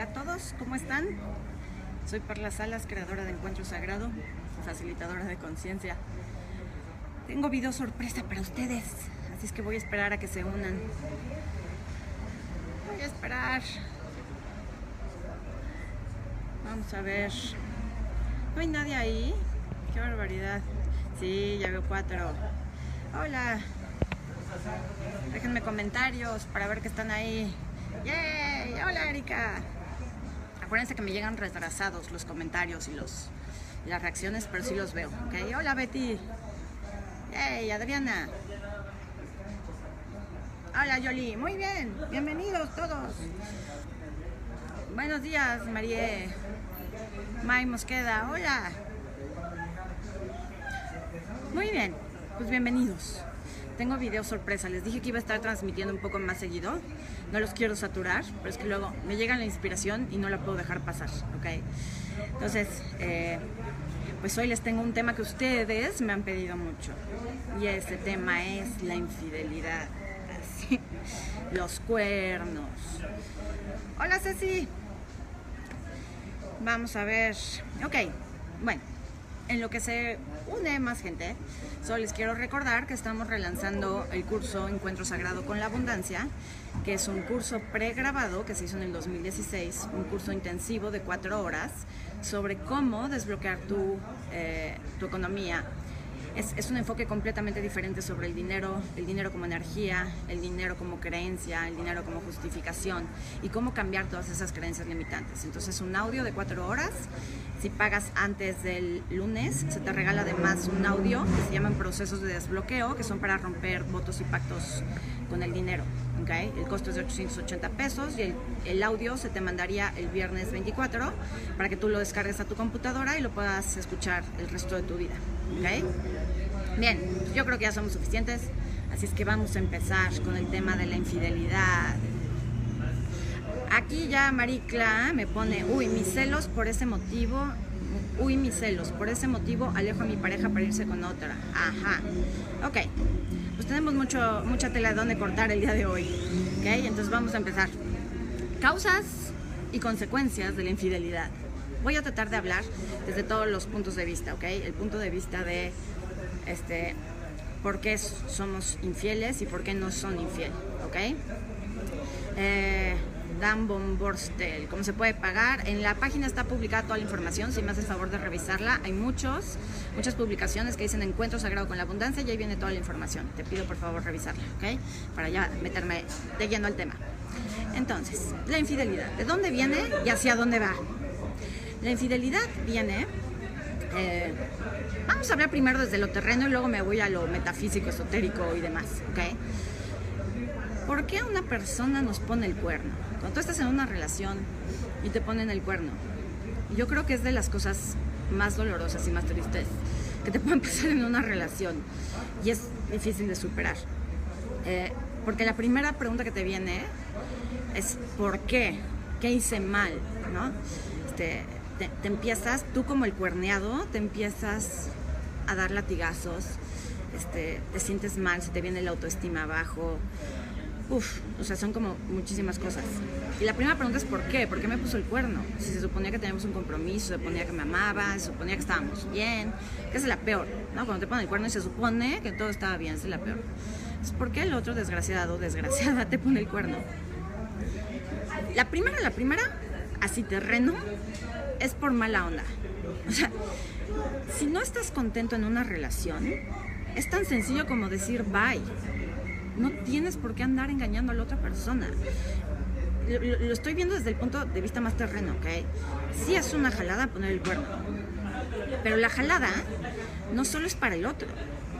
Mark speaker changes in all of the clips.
Speaker 1: Hola a todos, ¿cómo están? Soy Perla Salas, creadora de Encuentro Sagrado, facilitadora de conciencia. Tengo video sorpresa para ustedes, así es que voy a esperar a que se unan. Voy a esperar. Vamos a ver. ¿No hay nadie ahí? Qué barbaridad. Sí, ya veo cuatro. Hola. Déjenme comentarios para ver que están ahí. ¡Yay! ¡Hola, Erika! Acuérdense que me llegan retrasados los comentarios y los las reacciones, pero sí los veo. ¿ok? Hola, Betty. ¡Yay! Adriana. Hola, Yoli. Muy bien. Bienvenidos todos. Buenos días, Marie. May Mosqueda. Hola. Muy bien. Pues bienvenidos tengo video sorpresa. Les dije que iba a estar transmitiendo un poco más seguido. No los quiero saturar, pero es que luego me llega la inspiración y no la puedo dejar pasar, ¿ok? Entonces, eh, pues hoy les tengo un tema que ustedes me han pedido mucho. Y ese tema es la infidelidad. Los cuernos. Hola Ceci. Vamos a ver. Ok, bueno en lo que se une más gente, solo les quiero recordar que estamos relanzando el curso Encuentro Sagrado con la Abundancia, que es un curso pregrabado que se hizo en el 2016, un curso intensivo de cuatro horas sobre cómo desbloquear tu, eh, tu economía es, un enfoque completamente diferente sobre el dinero, el dinero como energía, el dinero como creencia, el dinero como justificación y cómo cambiar todas esas creencias limitantes. Entonces un audio de cuatro horas, si pagas antes del lunes, se te regala además un audio que se llaman procesos de desbloqueo, que son para romper votos y pactos con el dinero. El costo es de 880 pesos y el, audio se te mandaría el viernes 24 para que tú lo descargues a tu computadora y lo puedas escuchar el resto de tu vida. Bien, yo creo que ya somos suficientes, así es que vamos a empezar con el tema de la infidelidad. Aquí ya Maricla me pone, uy, mis celos por ese motivo, uy, mis celos, por ese motivo alejo a mi pareja para irse con otra. Ajá, ok, tenemos mucho, mucha tela de donde cortar el día de hoy, ok, entonces vamos a empezar. Causas y consecuencias de la infidelidad. Voy a tratar de hablar desde todos los puntos de vista, ¿ok? El punto de vista de este, por qué somos infieles y por qué no son infieles, ¿ok? Eh, Dan Bomborstel, cómo se puede pagar. En la página está publicada toda la información, si me haces favor de revisarla. Hay muchos, muchas publicaciones que dicen Encuentro Sagrado con la Abundancia y ahí viene toda la información. Te pido por favor revisarla, ¿ok? Para ya meterme de lleno al tema. Entonces, la infidelidad, ¿de dónde viene y hacia dónde va? La infidelidad viene eh, vamos a hablar primero desde lo terreno y luego me voy a lo metafísico, esotérico y demás, ¿ok? ¿Por qué una persona nos pone el cuerno? Cuando tú estás en una relación y te ponen el cuerno, yo creo que es de las cosas más dolorosas y más tristes que te pueden pasar en una relación y es difícil de superar. Eh, porque la primera pregunta que te viene es ¿por qué? ¿Qué hice mal? ¿No? Este, te, empiezas, tú como el cuerneado, te empiezas a dar latigazos, este, te sientes mal, se te viene la autoestima abajo. Uf, o sea, son como muchísimas cosas. Y la primera pregunta es ¿por qué? ¿Por qué me puso el cuerno? Si se suponía que teníamos un compromiso, se suponía que me amaba, se suponía que estábamos bien, que es la peor, ¿no? Cuando te ponen el cuerno y se supone que todo estaba bien, es la peor. Es ¿por qué el otro desgraciado, desgraciada, te pone el cuerno? La primera, la primera, así terreno, es por mala onda. O sea, si no estás contento en una relación, es tan sencillo como decir bye. No tienes por qué andar engañando a la otra persona. Lo, estoy viendo desde el punto de vista más terreno, ¿ok? Sí es una jalada poner el cuerno. Pero la jalada no solo es para el otro.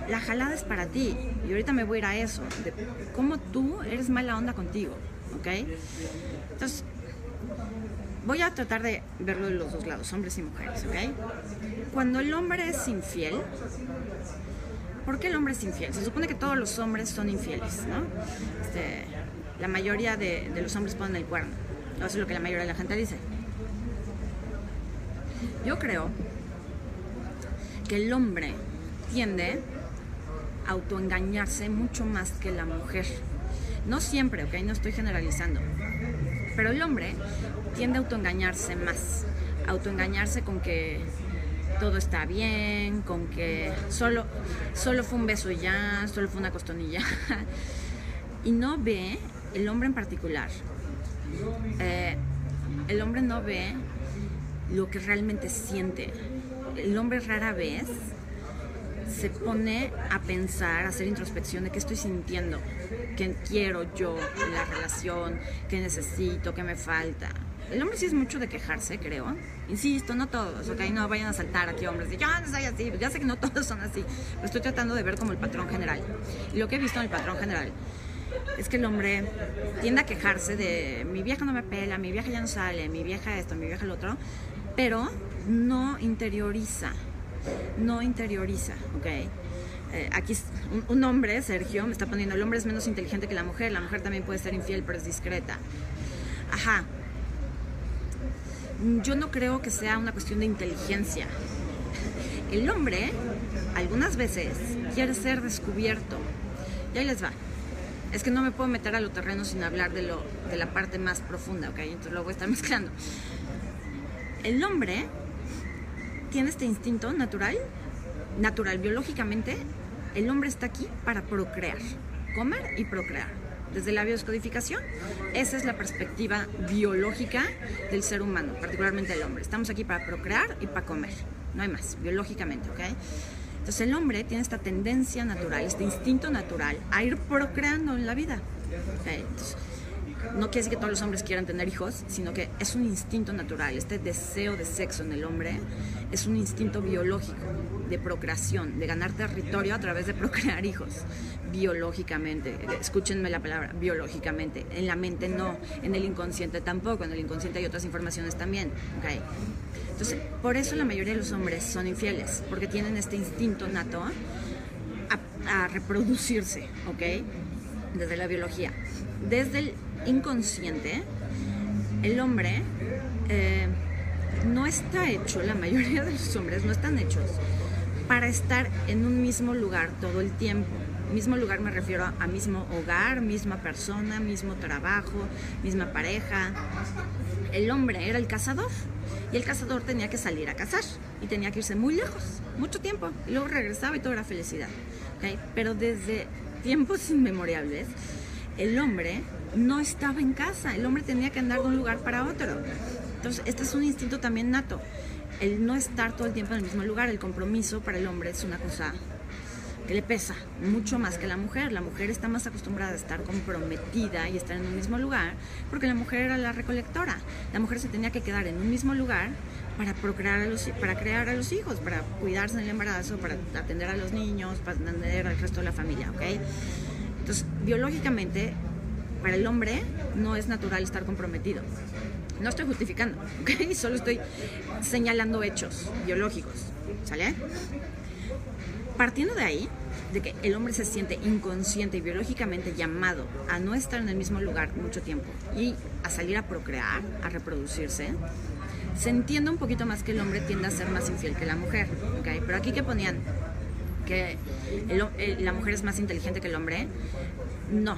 Speaker 1: La jalada es para ti. Y ahorita me voy a ir a eso. De cómo tú eres mala onda contigo, ¿ok? Entonces, voy a tratar de verlo de los dos lados, hombres y mujeres, ¿ok? Cuando el hombre es infiel, ¿por qué el hombre es infiel? Se supone que todos los hombres son infieles, ¿no? Este, la mayoría de, los hombres ponen el cuerno. Eso es lo que la mayoría de la gente dice. Yo creo que el hombre tiende a autoengañarse mucho más que la mujer. No siempre, ¿ok? No estoy generalizando Pero el hombre tiende a autoengañarse más, autoengañarse con que todo está bien, con que solo, solo fue un beso ya, solo fue una costonilla. y no ve, el hombre en particular, eh, el hombre no ve lo que realmente siente. El hombre rara vez se pone a pensar, a hacer introspección de qué estoy sintiendo, qué quiero yo en la relación, qué necesito, qué me falta. El hombre sí es mucho de quejarse, creo. Insisto, no todos, ok, no vayan a saltar aquí hombres de yo no soy así, ya sé que no todos son así, pero estoy tratando de ver como el patrón general. Y lo que he visto en el patrón general es que el hombre tiende a quejarse de mi vieja no me pela, mi vieja ya no sale, mi vieja esto, mi vieja lo otro, pero no interioriza, no interioriza, ¿ok? Eh, aquí un, un, hombre, Sergio, me está poniendo, el hombre es menos inteligente que la mujer, la mujer también puede ser infiel, pero es discreta. Ajá. Yo no creo que sea una cuestión de inteligencia. El hombre, algunas veces, quiere ser descubierto. Y ahí les va es que no me puedo meter a lo terreno sin hablar de, lo, de la parte más profunda, ¿ok? Entonces lo voy mezclando. El hombre tiene este instinto natural, natural, biológicamente, el hombre está aquí para procrear, comer y procrear. Desde la bioscodificación, esa es la perspectiva biológica del ser humano, particularmente el hombre. Estamos aquí para procrear y para comer, no hay más, biológicamente, ¿ok? Entonces el hombre tiene esta tendencia natural, este instinto natural a ir procreando en la vida. No quiere decir que todos los hombres quieran tener hijos, sino que es un instinto natural. Este deseo de sexo en el hombre es un instinto biológico de procreación, de ganar territorio a través de procrear hijos, biológicamente. Escúchenme la palabra, biológicamente. En la mente no, en el inconsciente tampoco, en el inconsciente hay otras informaciones también. Okay. Entonces, por eso la mayoría de los hombres son infieles, porque tienen este instinto nato a, reproducirse, ¿ok? Desde la biología. Desde el inconsciente, el hombre eh, no está hecho, la mayoría de los hombres no están hechos para estar en un mismo lugar todo el tiempo. Mismo lugar me refiero a, a mismo hogar, misma persona, mismo trabajo, misma pareja. El hombre era el cazador y el cazador tenía que salir a cazar y tenía que irse muy lejos, mucho tiempo. Y luego regresaba y todo era felicidad. Pero desde tiempos inmemorables, el hombre no estaba en casa. El hombre tenía que andar de un lugar para otro. Entonces, este es un instinto también nato. El no estar todo el tiempo en el mismo lugar, el compromiso para el hombre es una cosa que le pesa mucho más que la mujer. La mujer está más acostumbrada a estar comprometida y estar en un mismo lugar porque la mujer era la recolectora. La mujer se tenía que quedar en un mismo lugar para procrear a los, para crear a los hijos, para cuidarse en el embarazo, para atender a los niños, para atender al resto de la familia, ¿ok? Entonces, biológicamente, para el hombre no es natural estar comprometido. No estoy justificando, ¿ok? Solo estoy señalando hechos biológicos, ¿sale? Partiendo de ahí, de que el hombre se siente inconsciente y biológicamente llamado a no estar en el mismo lugar mucho tiempo y a salir a procrear, a reproducirse, se entiende un poquito más que el hombre tiende a ser más infiel que la mujer. ¿okay? Pero aquí que ponían que la mujer es más inteligente que el hombre, no.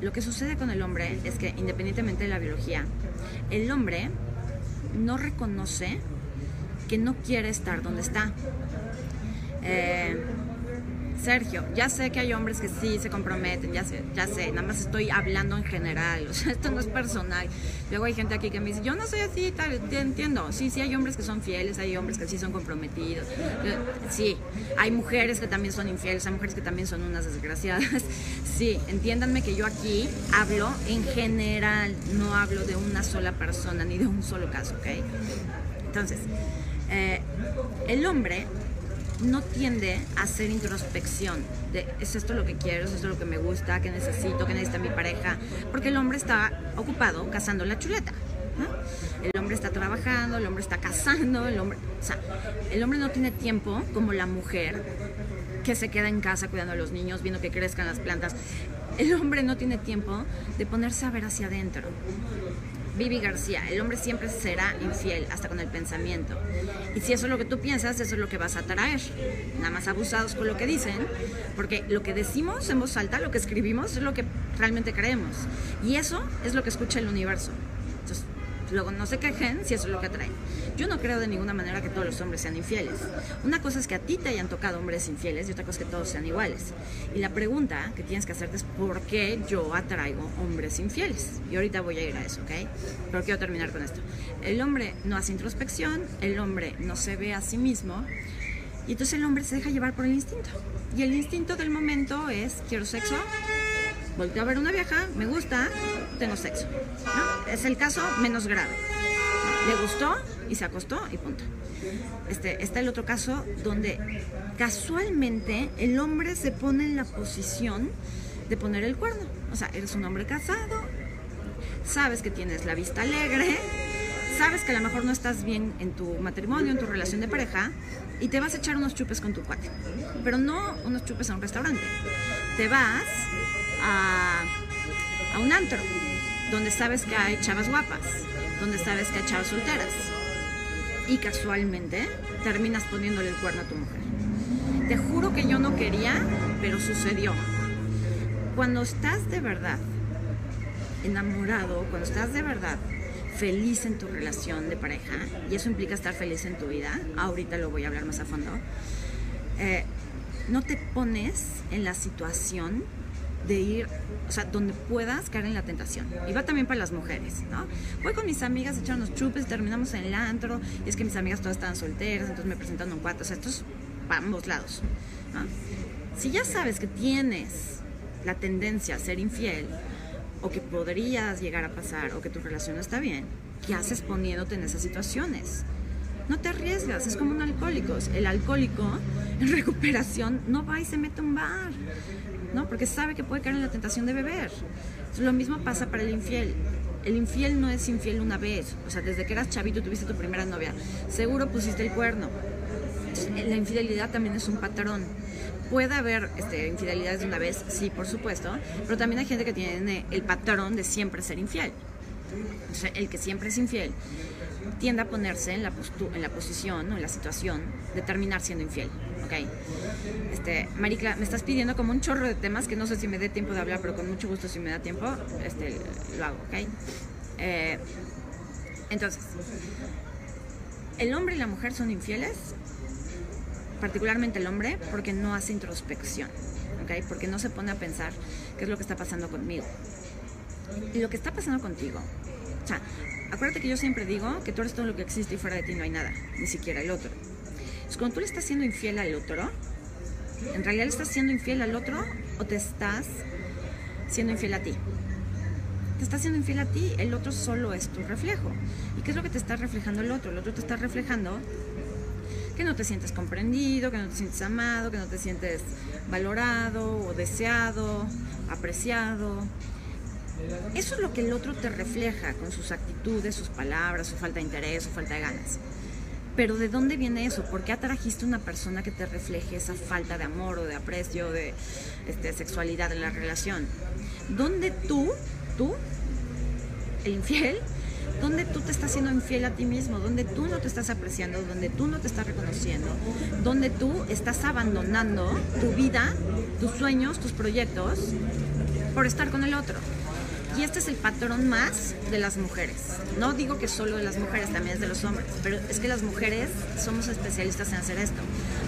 Speaker 1: Lo que sucede con el hombre es que independientemente de la biología, el hombre no reconoce que no quiere estar donde está. Eh, Sergio, ya sé que hay hombres que sí se comprometen, ya sé, ya sé, nada más estoy hablando en general, o sea, esto no es personal. Luego hay gente aquí que me dice, yo no soy así, tal, entiendo. Sí, sí hay hombres que son fieles, hay hombres que sí son comprometidos. Sí, hay mujeres que también son infieles, hay mujeres que también son unas desgraciadas. Sí, entiéndanme que yo aquí hablo en general, no hablo de una sola persona ni de un solo caso, ¿ok? Entonces, eh, el hombre no tiende a hacer introspección de es esto lo que quiero, es esto lo que me gusta, que necesito, que necesita mi pareja, porque el hombre está ocupado cazando la chuleta. El hombre está trabajando, el hombre está cazando, el hombre, o sea, el hombre no tiene tiempo como la mujer que se queda en casa cuidando a los niños, viendo que crezcan las plantas. El hombre no tiene tiempo de ponerse a ver hacia adentro. Vivi García, el hombre siempre será infiel, hasta con el pensamiento. Y si eso es lo que tú piensas, eso es lo que vas a atraer. Nada más abusados con lo que dicen, porque lo que decimos en voz alta, lo que escribimos, es lo que realmente creemos. Y eso es lo que escucha el universo. Luego no se quejen si eso es lo que atraen. Yo no creo de ninguna manera que todos los hombres sean infieles. Una cosa es que a ti te hayan tocado hombres infieles y otra cosa es que todos sean iguales. Y la pregunta que tienes que hacerte es ¿por qué yo atraigo hombres infieles? Y ahorita voy a ir a eso, ¿ok? Pero quiero terminar con esto. El hombre no hace introspección, el hombre no se ve a sí mismo y entonces el hombre se deja llevar por el instinto. Y el instinto del momento es quiero sexo, volteo a ver una vieja, me gusta, tengo sexo. ¿no? Es el caso menos grave. Le gustó y se acostó y punto. Este, está el otro caso donde casualmente el hombre se pone en la posición de poner el cuerno. O sea, eres un hombre casado, sabes que tienes la vista alegre, sabes que a lo mejor no estás bien en tu matrimonio, en tu relación de pareja, y te vas a echar unos chupes con tu cuate. Pero no unos chupes a un restaurante. Te vas a, un antro, donde sabes que hay chavas guapas donde sabes que hay chavas solteras. Y casualmente terminas poniéndole el cuerno a tu mujer. Te juro que yo no quería, pero sucedió. Cuando estás de verdad enamorado, cuando estás de verdad feliz en tu relación de pareja, y eso implica estar feliz en tu vida, ahorita lo voy a hablar más a fondo, eh, no te pones en la situación de ir, o sea, donde puedas caer en la tentación. Y va también para las mujeres, ¿no? Voy con mis amigas a echar unos chupes, terminamos en el antro, y es que mis amigas todas estaban solteras, entonces me presentan un cuarto, o sea, esto es para ambos lados. ¿no? Si ya sabes que tienes la tendencia a ser infiel, o que podrías llegar a pasar, o que tu relación no está bien, ¿qué haces poniéndote en esas situaciones? No te arriesgas, es como un alcohólico. El alcohólico en recuperación no va y se mete a un bar ¿no? Porque sabe que puede caer en la tentación de beber. lo mismo pasa para el infiel. El infiel no es infiel una vez, o sea, desde que eras chavito tuviste tu primera novia, seguro pusiste el cuerno. la infidelidad también es un patrón. Puede haber este, infidelidades de una vez, sí, por supuesto, pero también hay gente que tiene el patrón de siempre ser infiel. O sea, el que siempre es infiel tiende a ponerse en la, en la posición o en la situación de terminar siendo infiel. ¿ok? Este, Maricla, me estás pidiendo como un chorro de temas que no sé si me dé tiempo de hablar, pero con mucho gusto si me da tiempo, este, lo hago, ¿ok? Eh, entonces, el hombre y la mujer son infieles, particularmente el hombre, porque no hace introspección, ¿ok? Porque no se pone a pensar qué es lo que está pasando conmigo. Y lo que está pasando contigo, o sea, acuérdate que yo siempre digo que tú eres todo lo que existe y fuera de ti no hay nada, ni siquiera el otro. Pues, cuando tú le estás siendo infiel al otro, ¿en realidad estás siendo infiel al otro o te estás siendo infiel a ti? Te estás siendo infiel a ti, el otro solo es tu reflejo. ¿Y qué es lo que te está reflejando el otro? El otro te está reflejando que no te sientes comprendido, que no te sientes amado, que no te sientes valorado o deseado, apreciado. Eso es lo que el otro te refleja con sus actitudes, sus palabras, su falta de interés, su falta de ganas. Pero ¿de dónde viene eso? ¿Por qué atrajiste una persona que te refleje esa falta de amor o de aprecio, de este, sexualidad en la relación? ¿Dónde tú, tú, el infiel, donde tú te estás siendo infiel a ti mismo, donde tú no te estás apreciando, donde tú no te estás reconociendo, donde tú estás abandonando tu vida, tus sueños, tus proyectos por estar con el otro. Y este es el patrón más de las mujeres. No digo que solo de las mujeres, también es de los hombres, pero es que las mujeres somos especialistas en hacer esto.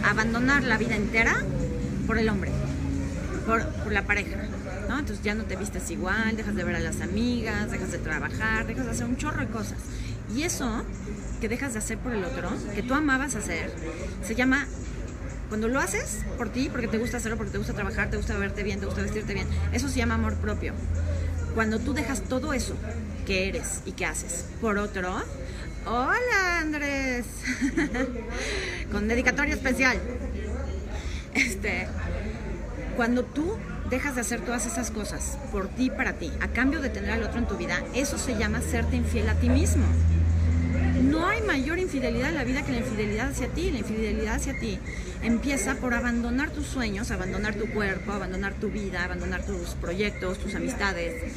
Speaker 1: Abandonar la vida entera por el hombre, por, la pareja. ¿no? Entonces ya no te vistes igual, dejas de ver a las amigas, dejas de trabajar, dejas de hacer un chorro de cosas. Y eso que dejas de hacer por el otro, que tú amabas hacer, se llama cuando lo haces por ti, porque te gusta hacerlo, porque te gusta trabajar, te gusta verte bien, te gusta vestirte bien, eso se llama amor propio. Cuando tú dejas todo eso que eres y que haces por otro, hola Andrés, con dedicatoria especial. Este, cuando tú dejas de hacer todas esas cosas por ti, para ti, a cambio de tener al otro en tu vida, eso se llama serte infiel a ti mismo. No hay mayor infidelidad en la vida que la infidelidad hacia ti. La infidelidad hacia ti empieza por abandonar tus sueños, abandonar tu cuerpo, abandonar tu vida, abandonar tus proyectos, tus amistades.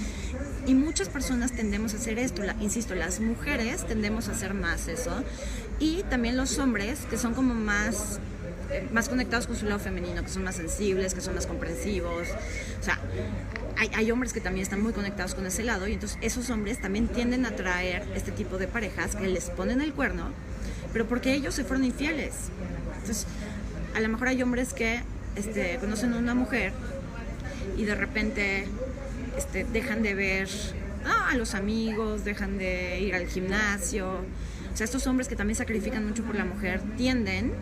Speaker 1: Y muchas personas tendemos a hacer esto, insisto, las mujeres tendemos a hacer más eso. Y también los hombres, que son como más más conectados con su lado femenino, que son más sensibles, que son más comprensivos. O sea, hay, hombres que también están muy conectados con ese lado y entonces esos hombres también tienden a atraer este tipo de parejas que les ponen el cuerno, pero porque ellos se fueron infieles. Entonces, a lo mejor hay hombres que este, conocen a una mujer y de repente este, dejan de ver a los amigos, dejan de ir al gimnasio. O sea, estos hombres que también sacrifican mucho por la mujer tienden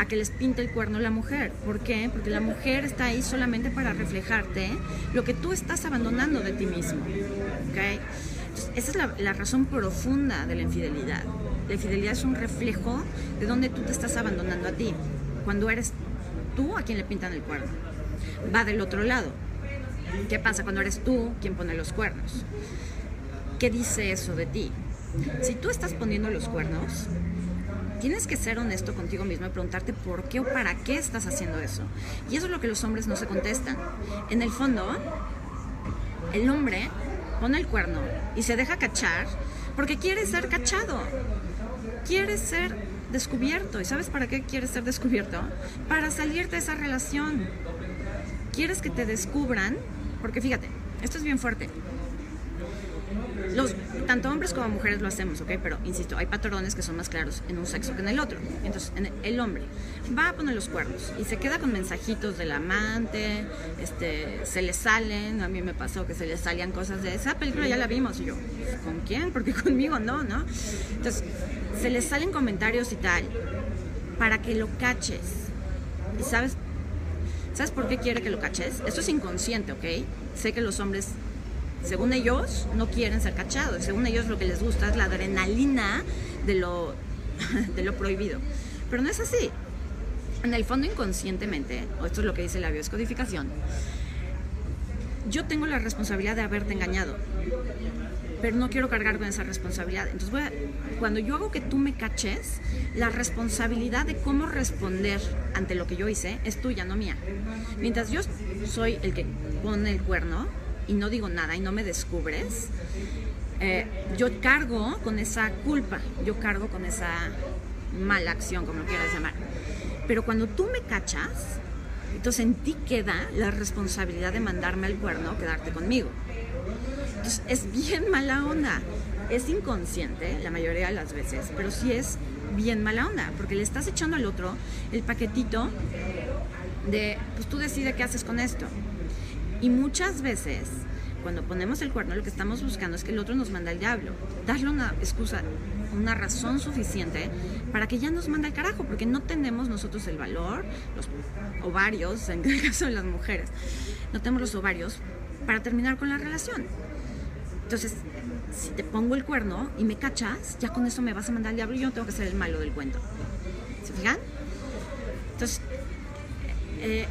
Speaker 1: a que les pinte el cuerno la mujer. ¿Por qué? Porque la mujer está ahí solamente para reflejarte lo que tú estás abandonando de ti mismo. ¿okay? esa es la, razón profunda de la infidelidad. La infidelidad es un reflejo de donde tú te estás abandonando a ti. Cuando eres tú a quien le pintan el cuerno. Va del otro lado. ¿Qué pasa cuando eres tú quien pone los cuernos? ¿Qué dice eso de ti? Si tú estás poniendo los cuernos, tienes que ser honesto contigo mismo y preguntarte por qué o para qué estás haciendo eso. Y eso es lo que los hombres no se contestan. En el fondo, el hombre pone el cuerno y se deja cachar porque quiere ser cachado. Quiere ser descubierto. ¿Y sabes para qué quiere ser descubierto? Para salir de esa relación. Quieres que te descubran, porque fíjate, esto es bien fuerte los, tanto hombres como mujeres lo hacemos, ¿ok? Pero insisto, hay patrones que son más claros en un sexo que en el otro. Entonces, el hombre va a poner los cuernos y se queda con mensajitos del amante, este, se le salen, a mí me pasó que se le salían cosas de esa película, ya la vimos, y yo, ¿con quién? Porque conmigo no, ¿no? Entonces, se le salen comentarios y tal, para que lo caches. ¿Y sabes? ¿Sabes por qué quiere que lo caches? Esto es inconsciente, ¿ok? Sé que los hombres según ellos, no quieren ser cachados. Según ellos, lo que les gusta es la adrenalina de lo, de lo prohibido. Pero no es así. En el fondo, inconscientemente, o esto es lo que dice la bioscodificación, yo tengo la responsabilidad de haberte engañado, pero no quiero cargar con esa responsabilidad. Entonces, cuando yo hago que tú me caches, la responsabilidad de cómo responder ante lo que yo hice es tuya, no mía. Mientras yo soy el que pone el cuerno, y no digo nada y no me descubres, eh, yo cargo con esa culpa, yo cargo con esa mala acción, como quieras llamar. Pero cuando tú me cachas, entonces en ti queda la responsabilidad de mandarme al cuerno, quedarte conmigo. Entonces es bien mala onda. Es inconsciente la mayoría de las veces, pero sí es bien mala onda, porque le estás echando al otro el paquetito de, pues tú decides qué haces con esto. Y muchas veces, cuando ponemos el cuerno, lo que estamos buscando es que el otro nos manda al diablo. Darle una excusa, una razón suficiente para que ya nos mande al carajo, porque no tenemos nosotros el valor, los ovarios, en el caso de las mujeres, no tenemos los ovarios para terminar con la relación. Entonces, si te pongo el cuerno y me cachas, ya con eso me vas a mandar al diablo y yo tengo que ser el malo del cuento. ¿Se fijan? Entonces, eh,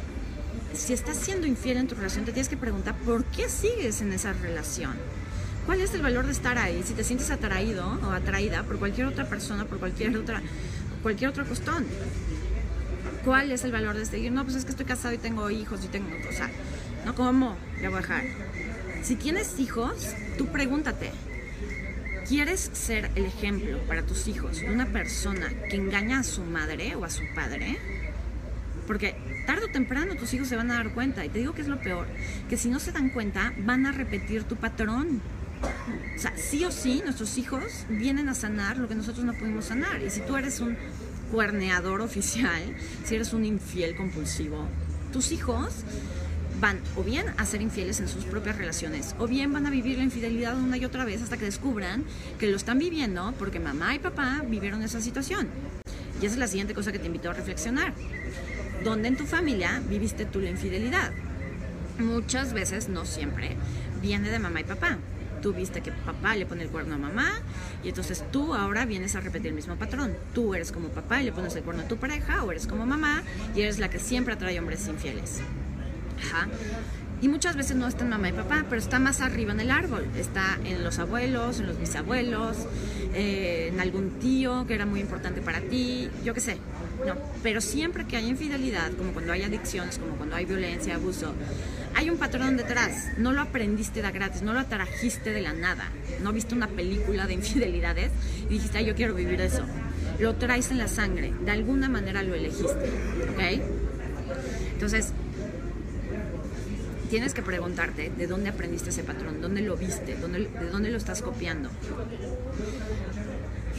Speaker 1: si estás siendo infiel en tu relación, te tienes que preguntar por qué sigues en esa relación. ¿Cuál es el valor de estar ahí? Si te sientes atraído o atraída por cualquier otra persona, por cualquier otra, cualquier otro costón. ¿Cuál es el valor de seguir? No, pues es que estoy casado y tengo hijos y tengo, o sea, no cómo ya voy a dejar. Si tienes hijos, tú pregúntate, ¿quieres ser el ejemplo para tus hijos de una persona que engaña a su madre o a su padre? Porque tarde o temprano tus hijos se van a dar cuenta. Y te digo que es lo peor, que si no se dan cuenta, van a repetir tu patrón. O sea, sí o sí, nuestros hijos vienen a sanar lo que nosotros no pudimos sanar. Y si tú eres un cuerneador oficial, si eres un infiel compulsivo, tus hijos van o bien a ser infieles en sus propias relaciones, o bien van a vivir la infidelidad una y otra vez hasta que descubran que lo están viviendo porque mamá y papá vivieron esa situación. Y esa es la siguiente cosa que te invito a reflexionar donde en tu familia viviste tú la infidelidad. Muchas veces, no siempre, viene de mamá y papá. Tú viste que papá le pone el cuerno a mamá y entonces tú ahora vienes a repetir el mismo patrón. Tú eres como papá y le pones el cuerno a tu pareja o eres como mamá y eres la que siempre atrae hombres infieles. Ajá. Y muchas veces no está en mamá y papá, pero está más arriba en el árbol. Está en los abuelos, en los bisabuelos, eh, en algún tío que era muy importante para ti, yo qué sé. No, pero siempre que hay infidelidad, como cuando hay adicciones, como cuando hay violencia, abuso, hay un patrón detrás. No lo aprendiste de gratis, no lo atrajiste de la nada. No viste una película de infidelidades y dijiste, ay, yo quiero vivir eso. Lo traes en la sangre, de alguna manera lo elegiste, ¿ok? Entonces, tienes que preguntarte de dónde aprendiste ese patrón, dónde lo viste, de dónde lo estás copiando.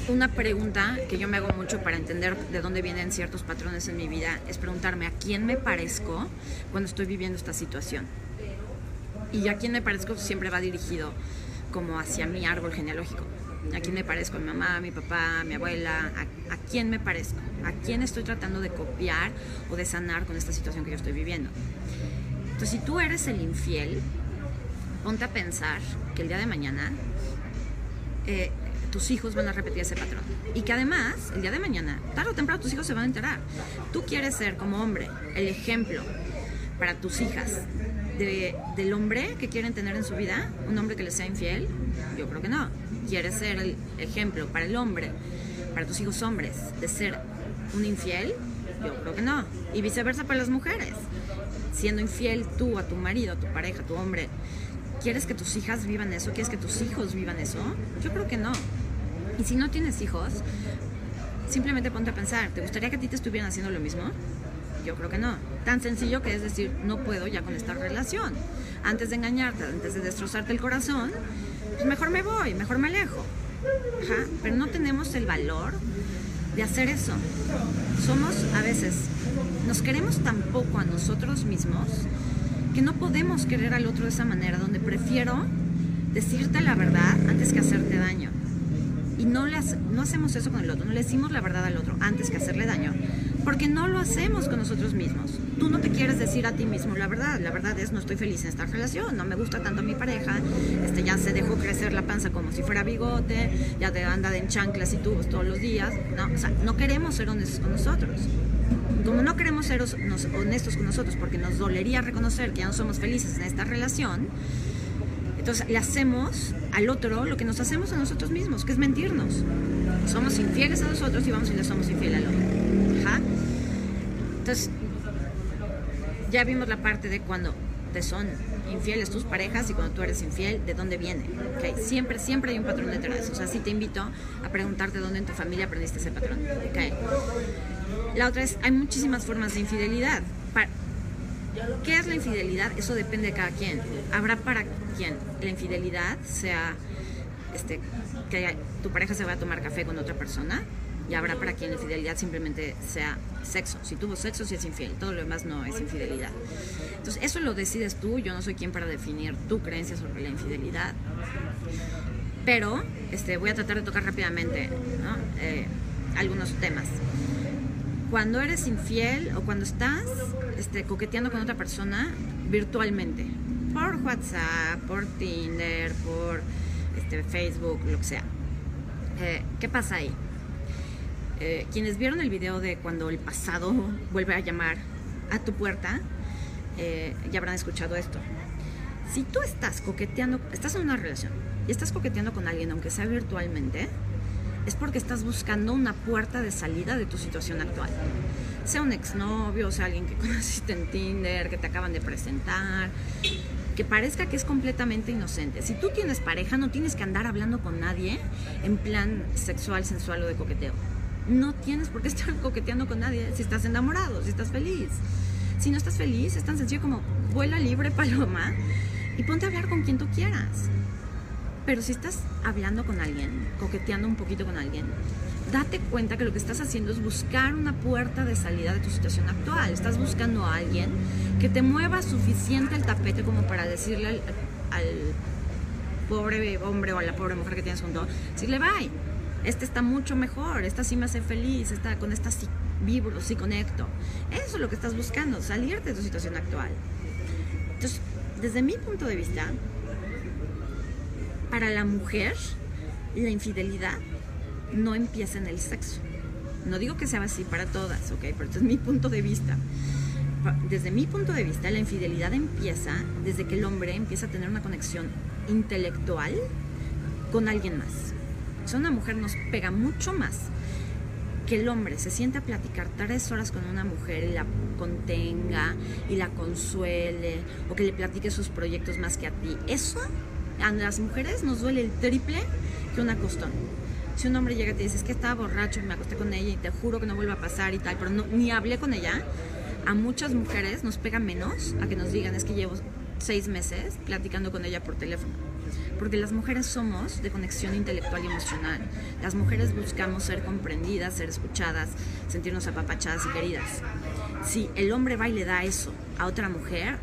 Speaker 1: Una pregunta que yo me hago mucho para entender de dónde vienen ciertos patrones en mi vida es preguntarme a quién me parezco cuando estoy viviendo esta situación. Y a quién me parezco siempre va dirigido como hacia mi árbol genealógico. ¿A quién me parezco? A mi mamá, a mi papá, a mi abuela. ¿A, quién me parezco? ¿A quién estoy tratando de copiar o de sanar con esta situación que yo estoy viviendo? Entonces, si tú eres el infiel, ponte a pensar que el día de mañana eh, tus hijos van a repetir ese patrón. Y que además, el día de mañana, tarde o temprano tus hijos se van a enterar. Tú quieres ser como hombre el ejemplo para tus hijas de, del hombre que quieren tener en su vida, un hombre que les sea infiel. Yo creo que no. Quieres ser el ejemplo para el hombre, para tus hijos hombres, de ser un infiel. Yo creo que no. Y viceversa para las mujeres siendo infiel tú a tu marido, a tu pareja, a tu hombre, ¿quieres que tus hijas vivan eso? ¿Quieres que tus hijos vivan eso? Yo creo que no. Y si no tienes hijos, simplemente ponte a pensar, ¿te gustaría que a ti te estuvieran haciendo lo mismo? Yo creo que no. Tan sencillo que es decir, no puedo ya con esta relación. Antes de engañarte, antes de destrozarte el corazón, pues mejor me voy, mejor me alejo. Ajá. Pero no tenemos el valor de hacer eso. Somos a veces nos queremos tan poco a nosotros mismos que no podemos querer al otro de esa manera, donde prefiero decirte la verdad antes que hacerte daño. Y no, le no hacemos eso con el otro, no le decimos la verdad al otro antes que hacerle daño, porque no lo hacemos con nosotros mismos. Tú no te quieres decir a ti mismo la verdad, la verdad es no estoy feliz en esta relación, no me gusta tanto mi pareja, este ya se dejó crecer la panza como si fuera bigote, ya te anda de chanclas y tubos todos los días, no, o sea, no queremos ser honestos con nosotros como no queremos ser honestos con nosotros porque nos dolería reconocer que ya no somos felices en esta relación, entonces le hacemos al otro lo que nos hacemos a nosotros mismos, que es mentirnos. Somos infieles a nosotros y vamos y le somos infieles al otro. Entonces, ya vimos la parte de cuando te son infieles tus parejas y cuando tú eres infiel, ¿de dónde viene? ¿Okay? Siempre, siempre hay un patrón detrás. O sea, sí te invito a preguntarte dónde en tu familia aprendiste ese patrón. ¿Okay? La otra es, hay muchísimas formas de infidelidad. ¿Qué es la infidelidad? Eso depende de cada quien. Habrá para quien la infidelidad sea este, que tu pareja se va a tomar café con otra persona y habrá para quien la infidelidad simplemente sea sexo. Si tuvo sexo, sí es infiel. Todo lo demás no es infidelidad. Entonces, eso lo decides tú. Yo no soy quien para definir tu creencia sobre la infidelidad. Pero este, voy a tratar de tocar rápidamente eh, algunos temas cuando eres infiel o cuando estás este, coqueteando con otra persona virtualmente, por WhatsApp, por Tinder, por este, Facebook, lo que sea. Eh, ¿Qué pasa ahí? Eh, quienes vieron el video de cuando el pasado vuelve a llamar a tu puerta, eh, ya habrán escuchado esto. Si tú estás coqueteando, estás en una relación y estás coqueteando con alguien, aunque sea virtualmente, es porque estás buscando una puerta de salida de tu situación actual. Sea un exnovio, sea alguien que conociste en Tinder, que te acaban de presentar, que parezca que es completamente inocente. Si tú tienes pareja, no tienes que andar hablando con nadie en plan sexual, sensual o de coqueteo. No tienes por qué estar coqueteando con nadie si estás enamorado, si estás feliz. Si no estás feliz, es tan sencillo como vuela libre paloma y ponte a hablar con quien tú quieras. Pero si estás hablando con alguien, coqueteando un poquito con alguien, date cuenta que lo que estás haciendo es buscar una puerta de salida de tu situación actual. Estás buscando a alguien que te mueva suficiente el tapete como para decirle al, pobre hombre o a la pobre mujer que tienes junto, decirle, bye, este está mucho mejor, esta sí me hace feliz, esta, con esta sí vibro, sí conecto. Eso es lo que estás buscando, salirte de tu situación actual. Entonces, desde mi punto de vista, para la mujer, la infidelidad no empieza en el sexo. No digo que sea así para todas, ¿ok? Pero este es mi punto de vista. desde mi punto de vista, la infidelidad empieza desde que el hombre empieza a tener una conexión intelectual con alguien más. Si una mujer nos pega mucho más que el hombre se siente a platicar tres horas con una mujer y la contenga y la consuele o que le platique sus proyectos más que a ti. Eso a las mujeres nos duele el triple que una costón. Si un hombre llega y te dice, es que estaba borracho y me acosté con ella y te juro que no vuelva a pasar y tal, pero no, ni hablé con ella, a muchas mujeres nos pega menos a que nos digan, es que llevo seis meses platicando con ella por teléfono. Porque las mujeres somos de conexión intelectual y emocional. Las mujeres buscamos ser comprendidas, ser escuchadas, sentirnos apapachadas y queridas. Si el hombre va y le da eso a otra mujer,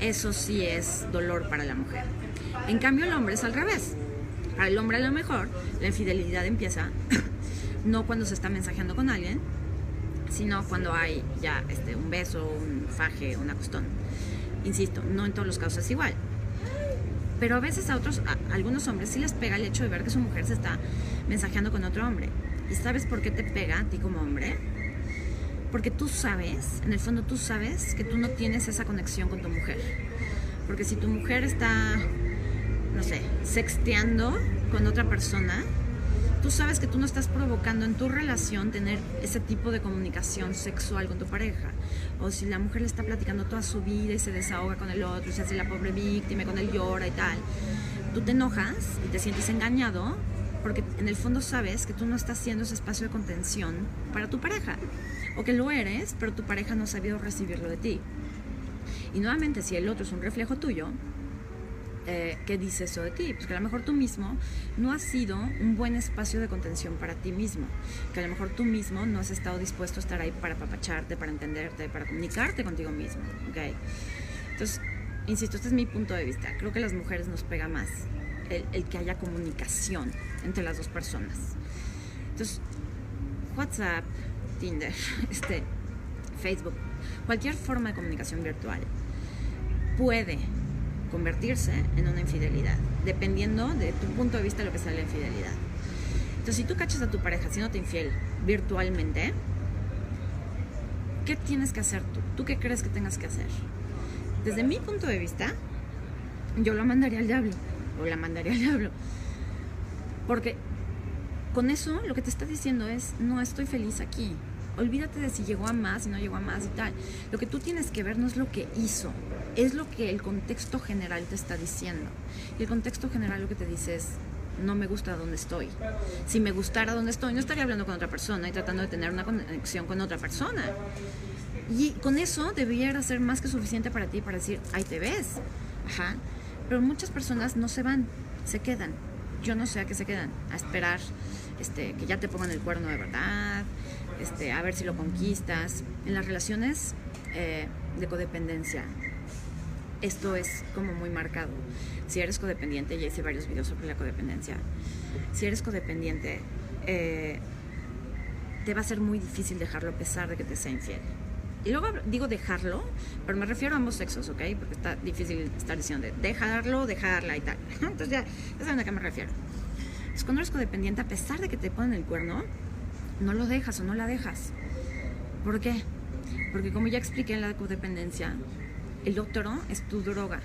Speaker 1: eso sí es dolor para la mujer. En cambio, el hombre es al revés. Para el hombre a lo mejor la infidelidad empieza no cuando se está mensajeando con alguien, sino cuando hay ya este, un beso, un faje, un acostón. Insisto, no en todos los casos es igual. Pero a veces a otros, algunos hombres sí les pega el hecho de ver que su mujer se está mensajeando con otro hombre. ¿Y sabes por qué te pega a ti como hombre? Porque tú sabes, en el fondo tú sabes que tú no tienes esa conexión con tu mujer. Porque si tu mujer está no sé, sexteando con otra persona, tú sabes que tú no estás provocando en tu relación tener ese tipo de comunicación sexual con tu pareja. O si la mujer le está platicando toda su vida y se desahoga con el otro y se hace la pobre víctima con él llora y tal, tú te enojas y te sientes engañado porque en el fondo sabes que tú no estás haciendo ese espacio de contención para tu pareja. O que lo eres, pero tu pareja no ha sabido recibirlo de ti. Y nuevamente, si el otro es un reflejo tuyo, eh, ¿qué dice eso de ti? Pues que a lo mejor tú mismo no has sido un buen espacio de contención para ti mismo, que a lo mejor tú mismo no has estado dispuesto a estar ahí para papacharte, para entenderte, para comunicarte contigo mismo, ¿ok? Entonces, insisto, este es mi punto de vista. Creo que a las mujeres nos pega más el, el que haya comunicación entre las dos personas. Entonces, WhatsApp, Tinder, este, Facebook, cualquier forma de comunicación virtual puede convertirse en una infidelidad, dependiendo de tu punto de vista lo que sea la infidelidad. Entonces, si tú cachas a tu pareja te infiel virtualmente, ¿qué tienes que hacer tú? ¿Tú qué crees que tengas que hacer? Desde mi punto de vista, yo lo mandaría al diablo, o la mandaría al diablo. Porque con eso lo que te está diciendo es, no estoy feliz aquí. Olvídate de si llegó a más, y no llegó a más y tal. Lo que tú tienes que ver no es lo que hizo, es lo que el contexto general te está diciendo. Y el contexto general lo que te dice es, no me gusta donde estoy. Si me gustara donde estoy, no estaría hablando con otra persona y tratando de tener una conexión con otra persona. Y con eso debiera ser más que suficiente para ti para decir, ahí te ves. Ajá. Pero muchas personas no se van, se quedan. Yo no sé a qué se quedan, a esperar este, que ya te pongan el cuerno de verdad, este, a ver si lo conquistas. En las relaciones eh, de codependencia, esto es como muy marcado. Si eres codependiente, ya hice varios videos sobre la codependencia, si eres codependiente, eh, te va a ser muy difícil dejarlo a pesar de que te sea infiel. Y luego digo dejarlo, pero me refiero a ambos sexos, ¿ok? Porque está difícil estar diciendo de dejarlo, dejarla y tal. Entonces ya, ya saben a qué me refiero. Entonces cuando eres codependiente, a pesar de que te ponen el cuerno, no lo dejas o no la dejas. ¿Por qué? Porque como ya expliqué en la codependencia, el otro es tu droga.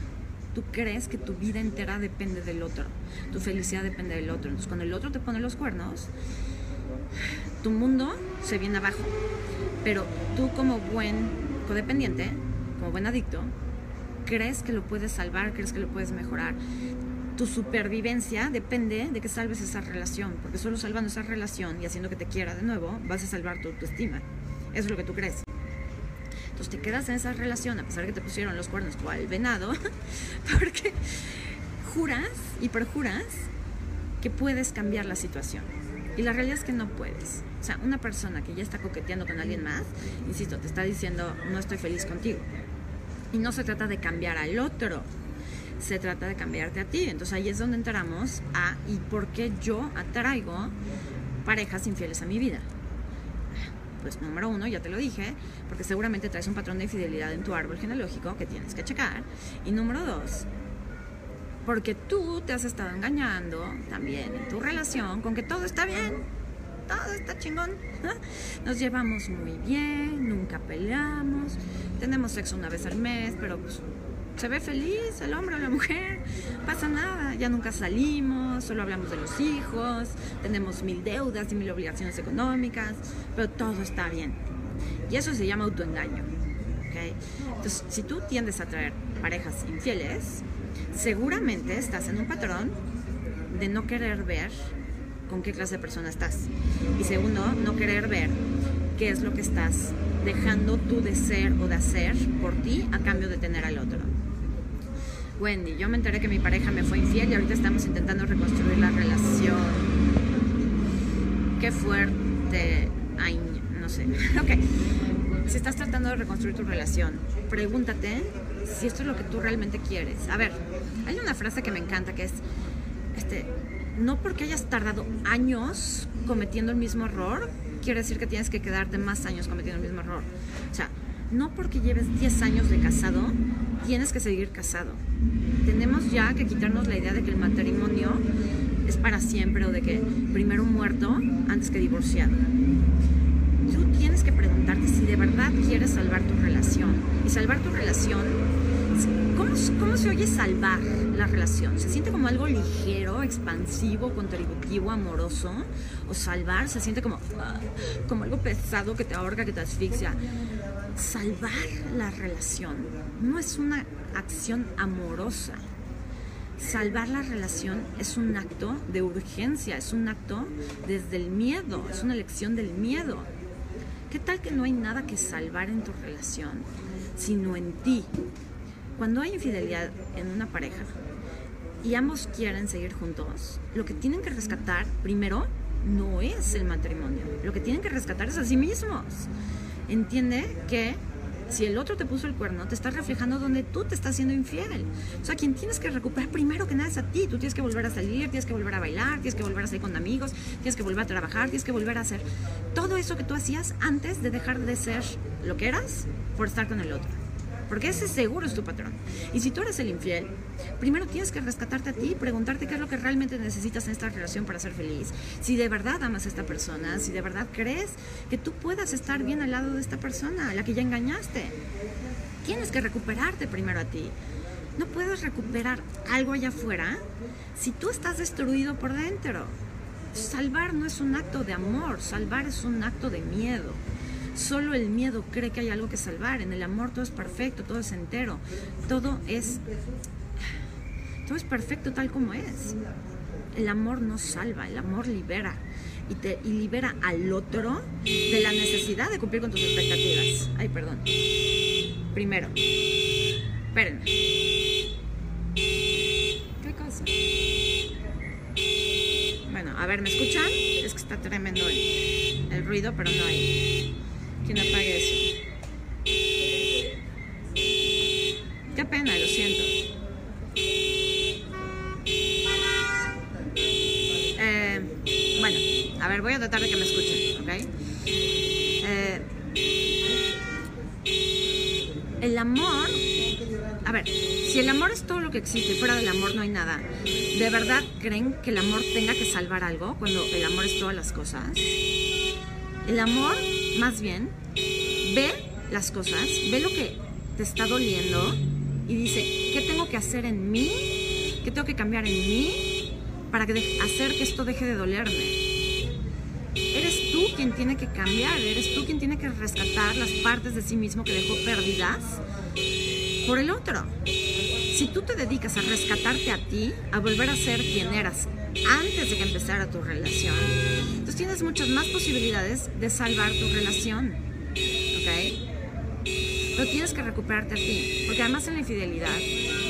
Speaker 1: Tú crees que tu vida entera depende del otro. Tu felicidad depende del otro. Entonces, cuando el otro te pone los cuernos, tu mundo se viene abajo. Pero tú como buen codependiente, como buen adicto, crees que lo puedes salvar, crees que lo puedes mejorar. Tu supervivencia depende de que salves esa relación, porque solo salvando esa relación y haciendo que te quiera de nuevo, vas a salvar tu autoestima. Eso es lo que tú crees. Entonces te quedas en esa relación a pesar de que te pusieron los cuernos cual venado, porque juras y perjuras que puedes cambiar la situación. Y la realidad es que no puedes. O sea, una persona que ya está coqueteando con alguien más, insisto, te está diciendo, no estoy feliz contigo. Y no se trata de cambiar al otro, se trata de cambiarte a ti. Entonces ahí es donde entramos a, ¿y por qué yo atraigo parejas infieles a mi vida? Pues número uno, ya te lo dije, porque seguramente traes un patrón de infidelidad en tu árbol genealógico que tienes que checar. Y número dos, porque tú te has estado engañando también en tu relación con que todo está bien. todo está chingón. Nos llevamos muy bien, nunca peleamos, tenemos sexo una vez al mes, pero pues, se ve feliz el hombre o la mujer, pasa nada, ya nunca salimos, solo hablamos de los hijos, tenemos mil deudas y mil obligaciones económicas, pero todo está bien. Y eso se llama autoengaño. ¿okay? Entonces, si tú tiendes a traer parejas infieles, seguramente estás en un patrón de no querer ver con qué clase de persona estás. Y segundo, no querer ver qué es lo que estás dejando tú de ser o de hacer por ti a cambio de tener al otro. Wendy, yo me enteré que mi pareja me fue infiel y ahorita estamos intentando reconstruir la relación. Qué fuerte. Ay, no sé. Ok. Si estás tratando de reconstruir tu relación, pregúntate si esto es lo que tú realmente quieres. A ver, hay una frase que me encanta que es, este, no porque hayas tardado años cometiendo el mismo error, quiere decir que tienes que quedarte más años cometiendo el mismo error. O sea, no porque lleves 10 años de casado, tienes que seguir casado. Tenemos ya que quitarnos la idea de que el matrimonio es para siempre o de que primero muerto antes que divorciado. Tú tienes que preguntarte si de verdad quieres salvar tu relación. Y salvar tu relación, ¿cómo, se oye salvar la relación? ¿Se siente como algo ligero, expansivo, contributivo, amoroso? ¿O salvar se siente como, ah, como algo pesado que te ahorca, que te asfixia? Salvar la relación no es una acción amorosa. Salvar la relación es un acto de urgencia, es un acto desde el miedo, es una elección del miedo. ¿Qué tal que no hay nada que salvar en tu relación, sino en ti? Cuando hay infidelidad en una pareja y ambos quieren seguir juntos, lo que tienen que rescatar primero no es el matrimonio, lo que tienen que rescatar es a sí mismos. Entiende que si el otro te puso el cuerno, te estás reflejando donde tú te estás siendo infiel. O sea, quien tienes que recuperar primero que nada es a ti. Tú tienes que volver a salir, tienes que volver a bailar, tienes que volver a salir con amigos, tienes que volver a trabajar, tienes que volver a hacer todo eso que tú hacías antes de dejar de ser lo que eras por estar con el otro. Porque ese seguro es tu patrón. Y si tú eres el infiel, primero tienes que rescatarte a ti, preguntarte qué es lo que realmente necesitas en esta relación para ser feliz. Si de verdad amas a esta persona, si de verdad crees que tú puedas estar bien al lado de esta persona, a la que ya engañaste. Tienes que recuperarte primero a ti. No puedes recuperar algo allá afuera si tú estás destruido por dentro. Salvar no es un acto de amor, salvar es un acto de miedo. Solo el miedo cree que hay algo que salvar. En el amor todo es perfecto, todo es entero, todo es todo es perfecto tal como es. El amor no salva, el amor libera y, te, y libera al otro de la necesidad de cumplir con tus expectativas. Ay, perdón. Primero, espérenme. ¿Qué cosa? Bueno, a ver, ¿me escuchan? Es que está tremendo el, el ruido, pero no hay apague eso. Qué pena, lo siento. Eh, bueno, a ver, voy a tratar de que me escuchen, ¿ok? Eh, el amor, a ver, si el amor es todo lo que existe fuera del amor no hay nada, ¿de verdad creen que el amor tenga que salvar algo cuando el amor es todas las cosas? El amor, más bien, ve las cosas, ve lo que te está doliendo y dice, ¿qué tengo que hacer en mí? ¿Qué tengo que cambiar en mí para que hacer que esto deje de dolerme? Eres tú quien tiene que cambiar, eres tú quien tiene que rescatar las partes de sí mismo que dejó perdidas por el otro. Si tú te dedicas a rescatarte a ti, a volver a ser quien eras antes de que empezara tu relación, tienes muchas más posibilidades de salvar tu relación. ¿Ok? Pero tienes que recuperarte a ti. Porque además en la infidelidad,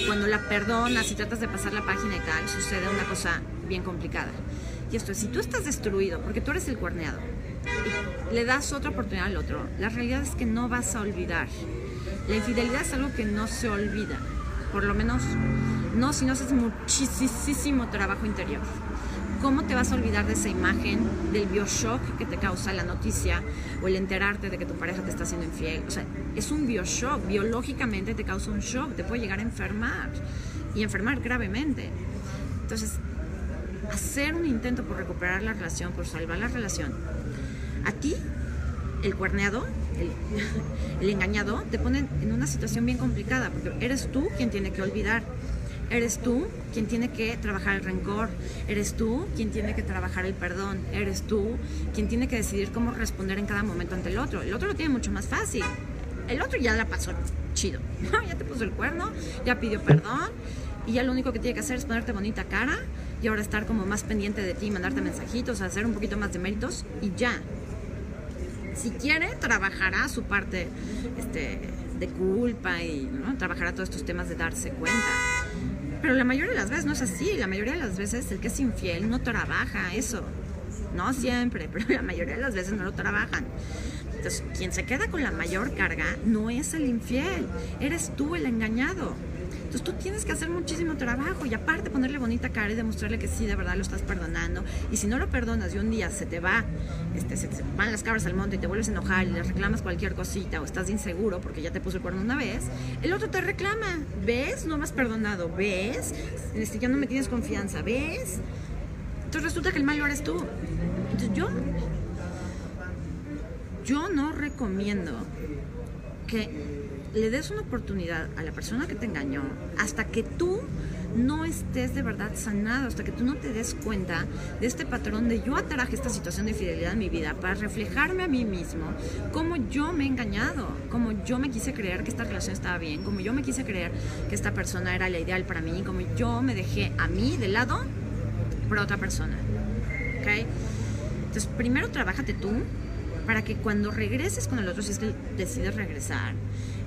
Speaker 1: cuando la perdonas y tratas de pasar la página y tal, sucede una cosa bien complicada. Y esto es, si tú estás destruido, porque tú eres el cuerneado, y le das otra oportunidad al otro, la realidad es que no vas a olvidar. La infidelidad es algo que no se olvida. Por lo menos, no si no haces muchísimo trabajo interior. ¿Cómo te vas a olvidar de esa imagen, del bioshock que te causa la noticia o el enterarte de que tu pareja te está haciendo infiel? O sea, es un bioshock, biológicamente te causa un shock, te puede llegar a enfermar y enfermar gravemente. Entonces, hacer un intento por recuperar la relación, por salvar la relación, a ti, el cuerneado, el, el engañado, te ponen en una situación bien complicada, porque eres tú quien tiene que olvidar. Eres tú quien tiene que trabajar el rencor, eres tú quien tiene que trabajar el perdón, eres tú quien tiene que decidir cómo responder en cada momento ante el otro. El otro lo tiene mucho más fácil. El otro ya la pasó chido. ya te puso el cuerno, ya pidió perdón y ya lo único que tiene que hacer es ponerte bonita cara y ahora estar como más pendiente de ti, mandarte mensajitos, hacer un poquito más de méritos y ya. Si quiere, trabajará su parte este, de culpa y trabajará todos estos temas de darse cuenta. Pero la mayoría de las veces no es así. La mayoría de las veces el que es infiel no trabaja eso. No siempre, pero la mayoría de las veces no lo trabajan. Entonces, quien se queda con la mayor carga no es el infiel, eres tú el engañado. Entonces tú tienes que hacer muchísimo trabajo y aparte ponerle bonita cara y demostrarle que sí, de verdad lo estás perdonando. Y si no lo perdonas y un día se te va, este, se van las cabras al monte y te vuelves a enojar y le reclamas cualquier cosita o estás inseguro porque ya te puso el cuerno una vez, el otro te reclama. ¿Ves? No me has perdonado. ¿Ves? Este, ya no me tienes confianza. ¿Ves? Entonces resulta que el malo eres tú. Entonces yo, yo no recomiendo que le des una oportunidad a la persona que te engañó hasta que tú no estés de verdad sanado, hasta que tú no te des cuenta de este patrón de yo atraje esta situación de infidelidad en mi vida para reflejarme a mí mismo, cómo yo me he engañado, cómo yo me quise creer que esta relación estaba bien, cómo yo me quise creer que esta persona era la ideal para mí, cómo yo me dejé a mí de lado por otra persona. Entonces, primero trabájate tú para que cuando regreses con el otro, si es que decides regresar,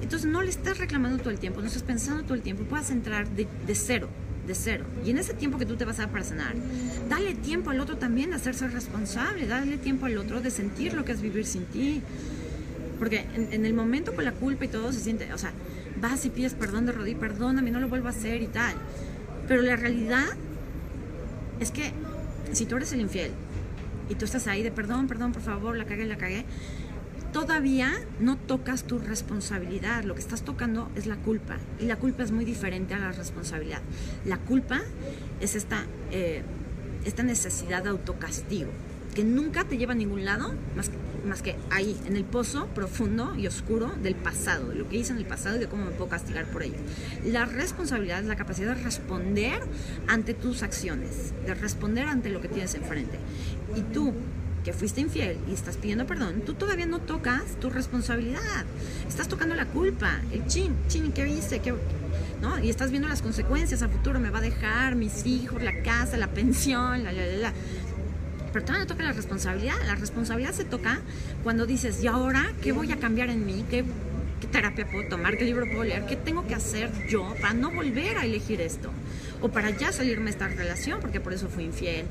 Speaker 1: entonces no le estás reclamando todo el tiempo, no estás pensando todo el tiempo, puedas entrar de, cero, de cero. Y en ese tiempo que tú te vas a dar para sanar, dale tiempo al otro también de hacerse responsable, dale tiempo al otro de sentir lo que es vivir sin ti. Porque en, el momento con la culpa y todo se siente, o sea, vas y pides perdón de rodillas, perdóname, no lo vuelvo a hacer y tal. Pero la realidad es que si tú eres el infiel y tú estás ahí de perdón, perdón, por favor, la cagué, la cagué, todavía no tocas tu responsabilidad, lo que estás tocando es la culpa y la culpa es muy diferente a la responsabilidad. La culpa es esta, eh, esta necesidad de autocastigo que nunca te lleva a ningún lado más que, más que ahí, en el pozo profundo y oscuro del pasado, de lo que hice en el pasado y de cómo me puedo castigar por ello. La responsabilidad es la capacidad de responder ante tus acciones, de responder ante lo que tienes enfrente. Y tú que fuiste infiel y estás pidiendo perdón, tú todavía no tocas tu responsabilidad. Estás tocando la culpa, el chin, chin, ¿qué hice? ¿Qué, ¿no? Y estás viendo las consecuencias a futuro, me va a dejar mis hijos, la casa, la pensión, la, la, la, la. Pero todavía no toca la responsabilidad. La responsabilidad se toca cuando dices, ¿y ahora qué voy a cambiar en mí? ¿Qué, qué terapia puedo tomar? ¿Qué libro puedo leer? ¿Qué tengo que hacer yo para no volver a elegir esto? O para ya salirme de esta relación, porque por eso fui infiel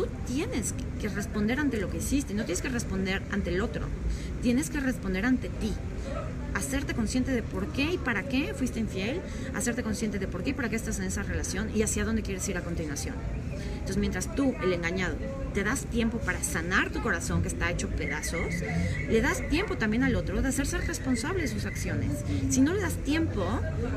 Speaker 1: tú tienes que responder ante lo que hiciste, no tienes que responder ante el otro, tienes que responder ante ti. Hacerte consciente de por qué y para qué fuiste infiel, hacerte consciente de por qué y para qué estás en esa relación y hacia dónde quieres ir a continuación. Entonces, mientras tú, el engañado, te das tiempo para sanar tu corazón que está hecho pedazos, le das tiempo también al otro de hacerse responsable de sus acciones. Si no le das tiempo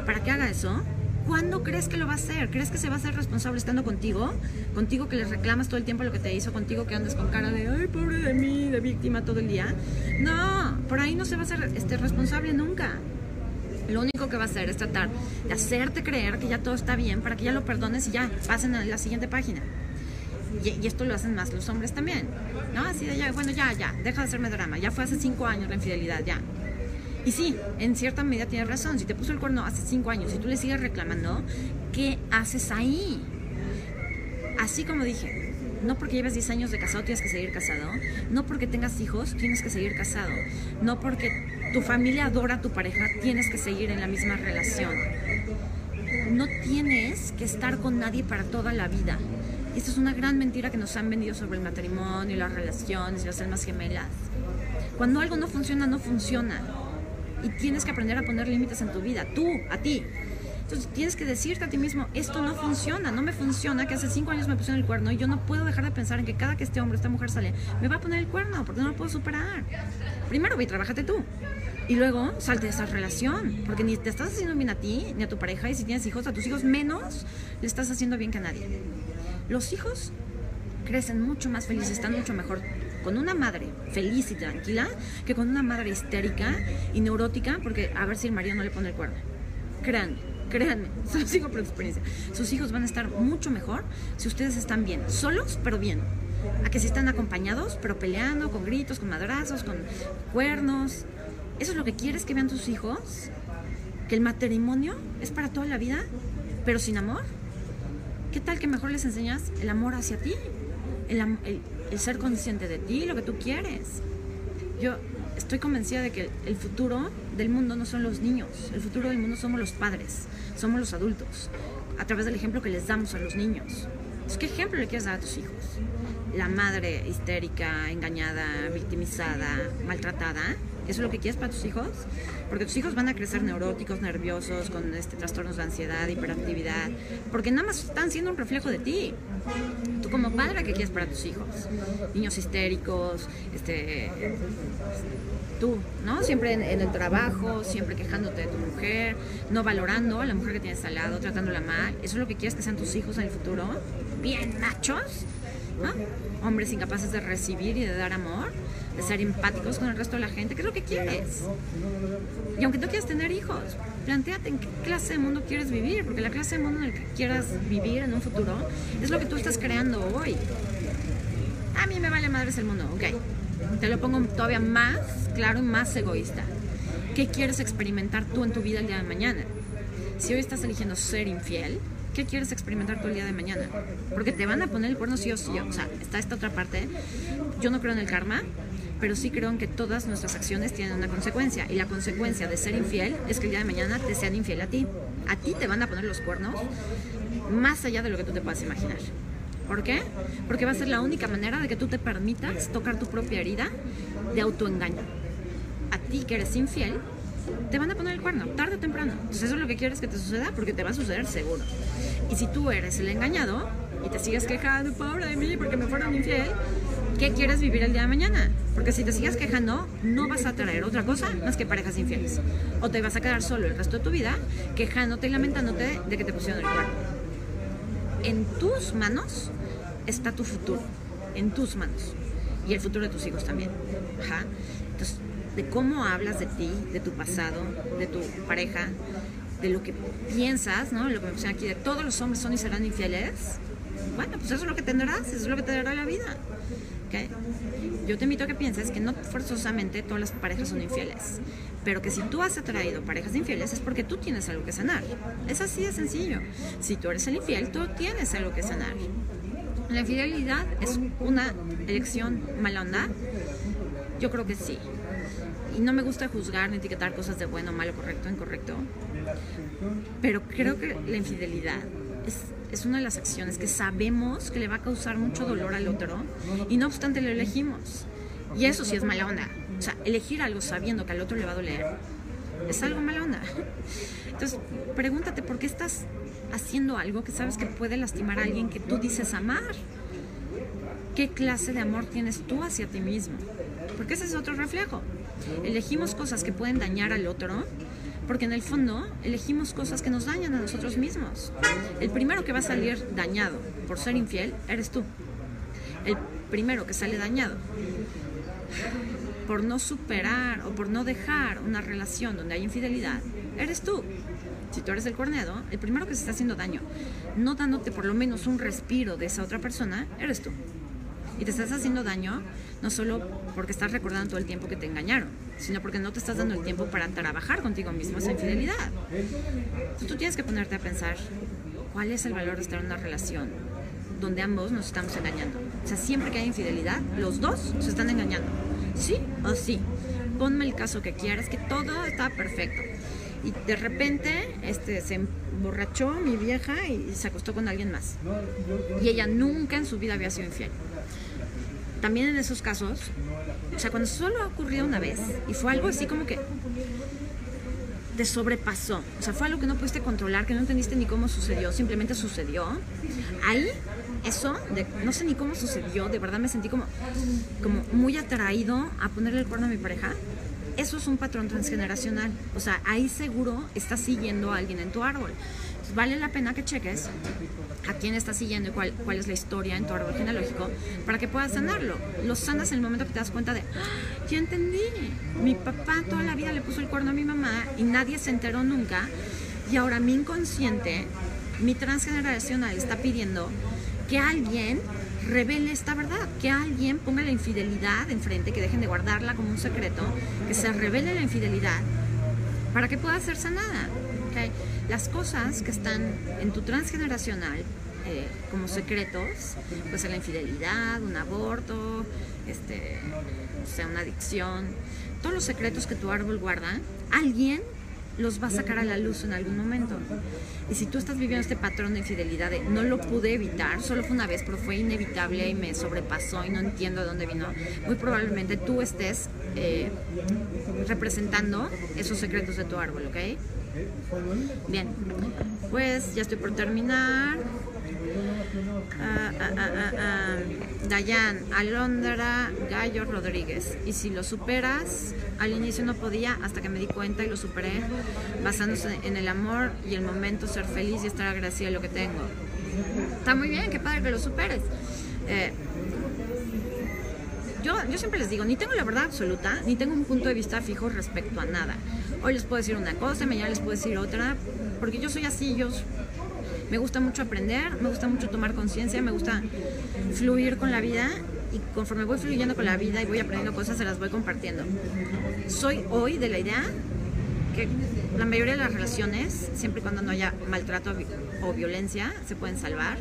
Speaker 1: para que haga eso, ¿Cuándo crees que lo va a hacer? ¿Crees que se va a hacer responsable estando contigo? Contigo que le reclamas todo el tiempo lo que te hizo, contigo que andas con cara de, ay, pobre de mí, de víctima todo el día. No, por ahí no se va a hacer este, responsable nunca. Lo único que va a hacer es tratar de hacerte creer que ya todo está bien para que ya lo perdones y ya pasen a la siguiente página. Y, esto lo hacen más los hombres también. ¿No? Así de bueno, ya, ya, deja de hacerme drama. Ya fue hace cinco años la infidelidad, ya. Y sí, en cierta medida tienes razón. Si te puso el cuerno hace cinco años y tú le sigues reclamando, ¿qué haces ahí? Así como dije, no porque lleves 10 años de casado tienes que seguir casado. No porque tengas hijos tienes que seguir casado. No porque tu familia adora a tu pareja tienes que seguir en la misma relación. No tienes que estar con nadie para toda la vida. Y esto es una gran mentira que nos han vendido sobre el matrimonio, y las relaciones y las almas gemelas. Cuando algo no funciona, no funciona y tienes que aprender a poner límites en tu vida, tú, a ti. Entonces tienes que decirte a ti mismo, esto no funciona, no me funciona, que hace cinco años me pusieron el cuerno y yo no puedo dejar de pensar en que cada que este hombre, esta mujer sale, me va a poner el cuerno porque no lo puedo superar. Primero ve y trabájate tú. Y luego salte de esa relación, porque ni te estás haciendo bien a ti, ni a tu pareja, y si tienes hijos, a tus hijos menos le estás haciendo bien que a nadie. Los hijos crecen mucho más felices, están mucho mejor con una madre feliz y tranquila que con una madre histérica y neurótica porque a ver si el marido no le pone el cuerno. Créanme, créanme, se los digo por experiencia. Sus hijos van a estar mucho mejor si ustedes están bien, solos pero bien. A que si están acompañados pero peleando, con gritos, con madrazos, con cuernos. ¿Eso es lo que quieres que vean tus hijos? ¿Que el matrimonio es para toda la vida, pero sin amor? ¿Qué tal que mejor les enseñas el amor hacia ti? El, el, el ser consciente de ti, lo que tú quieres. Yo estoy convencida de que el futuro del mundo no son los niños, el futuro del mundo somos los padres, somos los adultos, a través del ejemplo que les damos a los niños. ¿Qué ejemplo le quieres dar a tus hijos? La madre histérica, engañada, victimizada, maltratada, ¿Eso es lo que quieres para tus hijos? Porque tus hijos van a crecer neuróticos, nerviosos, con este, trastornos de ansiedad, hiperactividad, porque nada más están siendo un reflejo de ti. Tú como padre, ¿qué quieres para tus hijos? Niños histéricos, este, tú, ¿no? Siempre en, el trabajo, siempre quejándote de tu mujer, no valorando a la mujer que tienes al lado, tratándola mal. ¿Eso es lo que quieres que sean tus hijos en el futuro? Bien machos, ¿no? Hombres incapaces de recibir y de dar amor de ser empáticos con el resto de la gente, ¿qué es lo que quieres? Y aunque tú quieras tener hijos, planteate en qué clase de mundo quieres vivir, porque la clase de mundo en el que quieras vivir en un futuro es lo que tú estás creando hoy. A mí me vale madres el mundo, ok. Te lo pongo todavía más claro y más egoísta. ¿Qué quieres experimentar tú en tu vida el día de mañana? Si hoy estás eligiendo ser infiel, ¿qué quieres experimentar tú el día de mañana? Porque te van a poner el cuerno sí o sí. O sea, está esta otra parte. Yo no creo en el karma, pero sí creo que todas nuestras acciones tienen una consecuencia y la consecuencia de ser infiel es que el día de mañana te sean infiel a ti. A ti te van a poner los cuernos más allá de lo que tú te puedas imaginar. ¿Por qué? Porque va a ser la única manera de que tú te permitas tocar tu propia herida de autoengaño. A ti que eres infiel, te van a poner el cuerno, tarde o temprano. Entonces eso es lo que quieres que te suceda porque te va a suceder seguro. Y si tú eres el engañado y te sigues quejando, pobre de mí porque me fueron infiel, ¿qué quieres vivir el día de mañana? Porque si te sigues quejando, no vas a traer otra cosa más que parejas infieles. O te vas a quedar solo el resto de tu vida quejándote y lamentándote de que te pusieron el cuerno. En tus manos está tu futuro. En tus manos. Y el futuro de tus hijos también. Ajá. Entonces, de cómo hablas de ti, de tu pasado, de tu pareja, de lo que piensas, ¿no? Lo que me pusieron aquí, de todos los hombres son y serán infieles. Bueno, pues eso es lo que tendrás, eso es lo que te dará la vida. Yo te invito a que pienses que no forzosamente todas las parejas son infieles, pero que si tú has atraído parejas infieles es porque tú tienes algo que sanar. Es así de sencillo. Si tú eres el infiel, tú tienes algo que sanar. ¿La infidelidad es una elección mala onda? Yo creo que sí. Y no me gusta juzgar ni etiquetar cosas de bueno, malo, correcto, incorrecto. Pero creo que la infidelidad es es una de las acciones que sabemos que le va a causar mucho dolor al otro y no obstante lo elegimos. Y eso sí es mala onda. O sea, elegir algo sabiendo que al otro le va a doler es algo mala onda. Entonces, pregúntate por qué estás haciendo algo que sabes que puede lastimar a alguien que tú dices amar. ¿Qué clase de amor tienes tú hacia ti mismo? Porque ese es otro reflejo. Elegimos cosas que pueden dañar al otro porque en el fondo elegimos cosas que nos dañan a nosotros mismos. El primero que va a salir dañado por ser infiel eres tú. El primero que sale dañado por no superar o por no dejar una relación donde hay infidelidad, eres tú. Si tú eres el corneado, el primero que se está haciendo daño, no dándote por lo menos un respiro de esa otra persona, eres tú. Y te estás haciendo daño no solo porque estás recordando todo el tiempo que te engañaron, sino porque no te estás dando el tiempo para trabajar contigo mismo esa infidelidad. Entonces tú tienes que ponerte a pensar cuál es el valor de estar en una relación donde ambos nos estamos engañando. O sea, siempre que hay infidelidad, los dos se están engañando. ¿Sí o sí? Ponme el caso que quieras, que todo está perfecto. Y de repente este, se emborrachó mi vieja y se acostó con alguien más. Y ella nunca en su vida había sido infiel también en esos casos, o sea, cuando solo ha ocurrido una vez y fue algo así como que te sobrepasó, o sea, fue algo que no pudiste controlar, que no entendiste ni cómo sucedió, simplemente sucedió, ahí eso, de, no sé ni cómo sucedió, de verdad me sentí como, como muy atraído a ponerle el cuerno a mi pareja. Eso es un patrón transgeneracional. O sea, ahí seguro estás siguiendo a alguien en tu árbol. vale la pena que cheques a quién estás siguiendo y cuál, cuál es la historia en tu árbol genealógico para que puedas sanarlo. Lo sanas en el momento que te das cuenta de, ¡Ah! ya entendí, mi papá toda la vida le puso el cuerno a mi mamá y nadie se enteró nunca y ahora mi inconsciente, mi transgeneracional está pidiendo que alguien revele esta verdad, que alguien ponga la infidelidad enfrente, que dejen de guardarla como un secreto, que se revele la infidelidad para que pueda ser sanada. ¿Okay? Las cosas que están en tu transgeneracional eh, como secretos, puede ser la infidelidad, un aborto, este, o sea, una adicción, todos los secretos que tu árbol guarda, alguien los va a sacar a la luz en algún momento. Y si tú estás viviendo este patrón de infidelidad de no lo pude evitar, solo fue una vez, pero fue inevitable y me sobrepasó y no entiendo de dónde vino, muy probablemente tú estés eh, representando esos secretos de tu árbol, ¿ok? Bien, pues ya estoy por terminar. Ah, ah, ah, ah, Dayan, Alondra Gallo Rodríguez. Y si lo superas, al inicio no podía, hasta que me di cuenta y lo superé, basándose en el amor y el momento, ser feliz y estar agradecida de lo que tengo. Está muy bien, qué padre que lo superes. Eh, yo, yo siempre les digo, ni tengo la verdad absoluta, ni tengo un punto de vista fijo respecto a nada. Hoy les puedo decir una cosa, mañana les puedo decir otra, porque yo soy así, yo me gusta mucho aprender, me gusta mucho tomar conciencia, me gusta fluir con la vida y conforme voy fluyendo con la vida y voy aprendiendo cosas, se las voy compartiendo. Soy hoy de la idea que la mayoría de las relaciones, siempre y cuando no haya maltrato o violencia, se pueden salvar.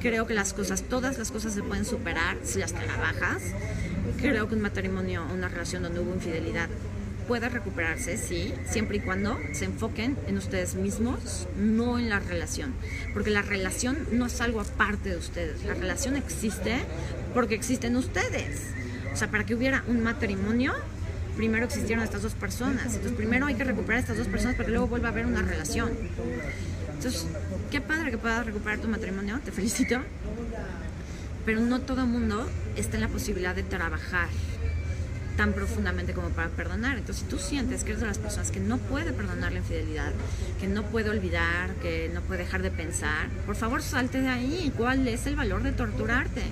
Speaker 1: Creo que las cosas, todas las cosas se pueden superar si las trabajas. Creo que un matrimonio, una relación donde hubo infidelidad, puede recuperarse, sí, siempre y cuando se enfoquen en ustedes mismos, no en la relación. Porque la relación no es algo aparte de ustedes. La relación existe porque existen ustedes. O sea, para que hubiera un matrimonio, primero existieron estas dos personas. Entonces, primero hay que recuperar estas dos personas para que luego vuelva a haber una relación. Entonces, qué padre que puedas recuperar tu matrimonio, te felicito. Pero no todo el mundo está en la posibilidad de trabajar tan profundamente como para perdonar. Entonces, si tú sientes que eres de las personas que no puede perdonar la infidelidad, que no puede olvidar, que no puede dejar de pensar, por favor salte de ahí. ¿Cuál es el valor de torturarte?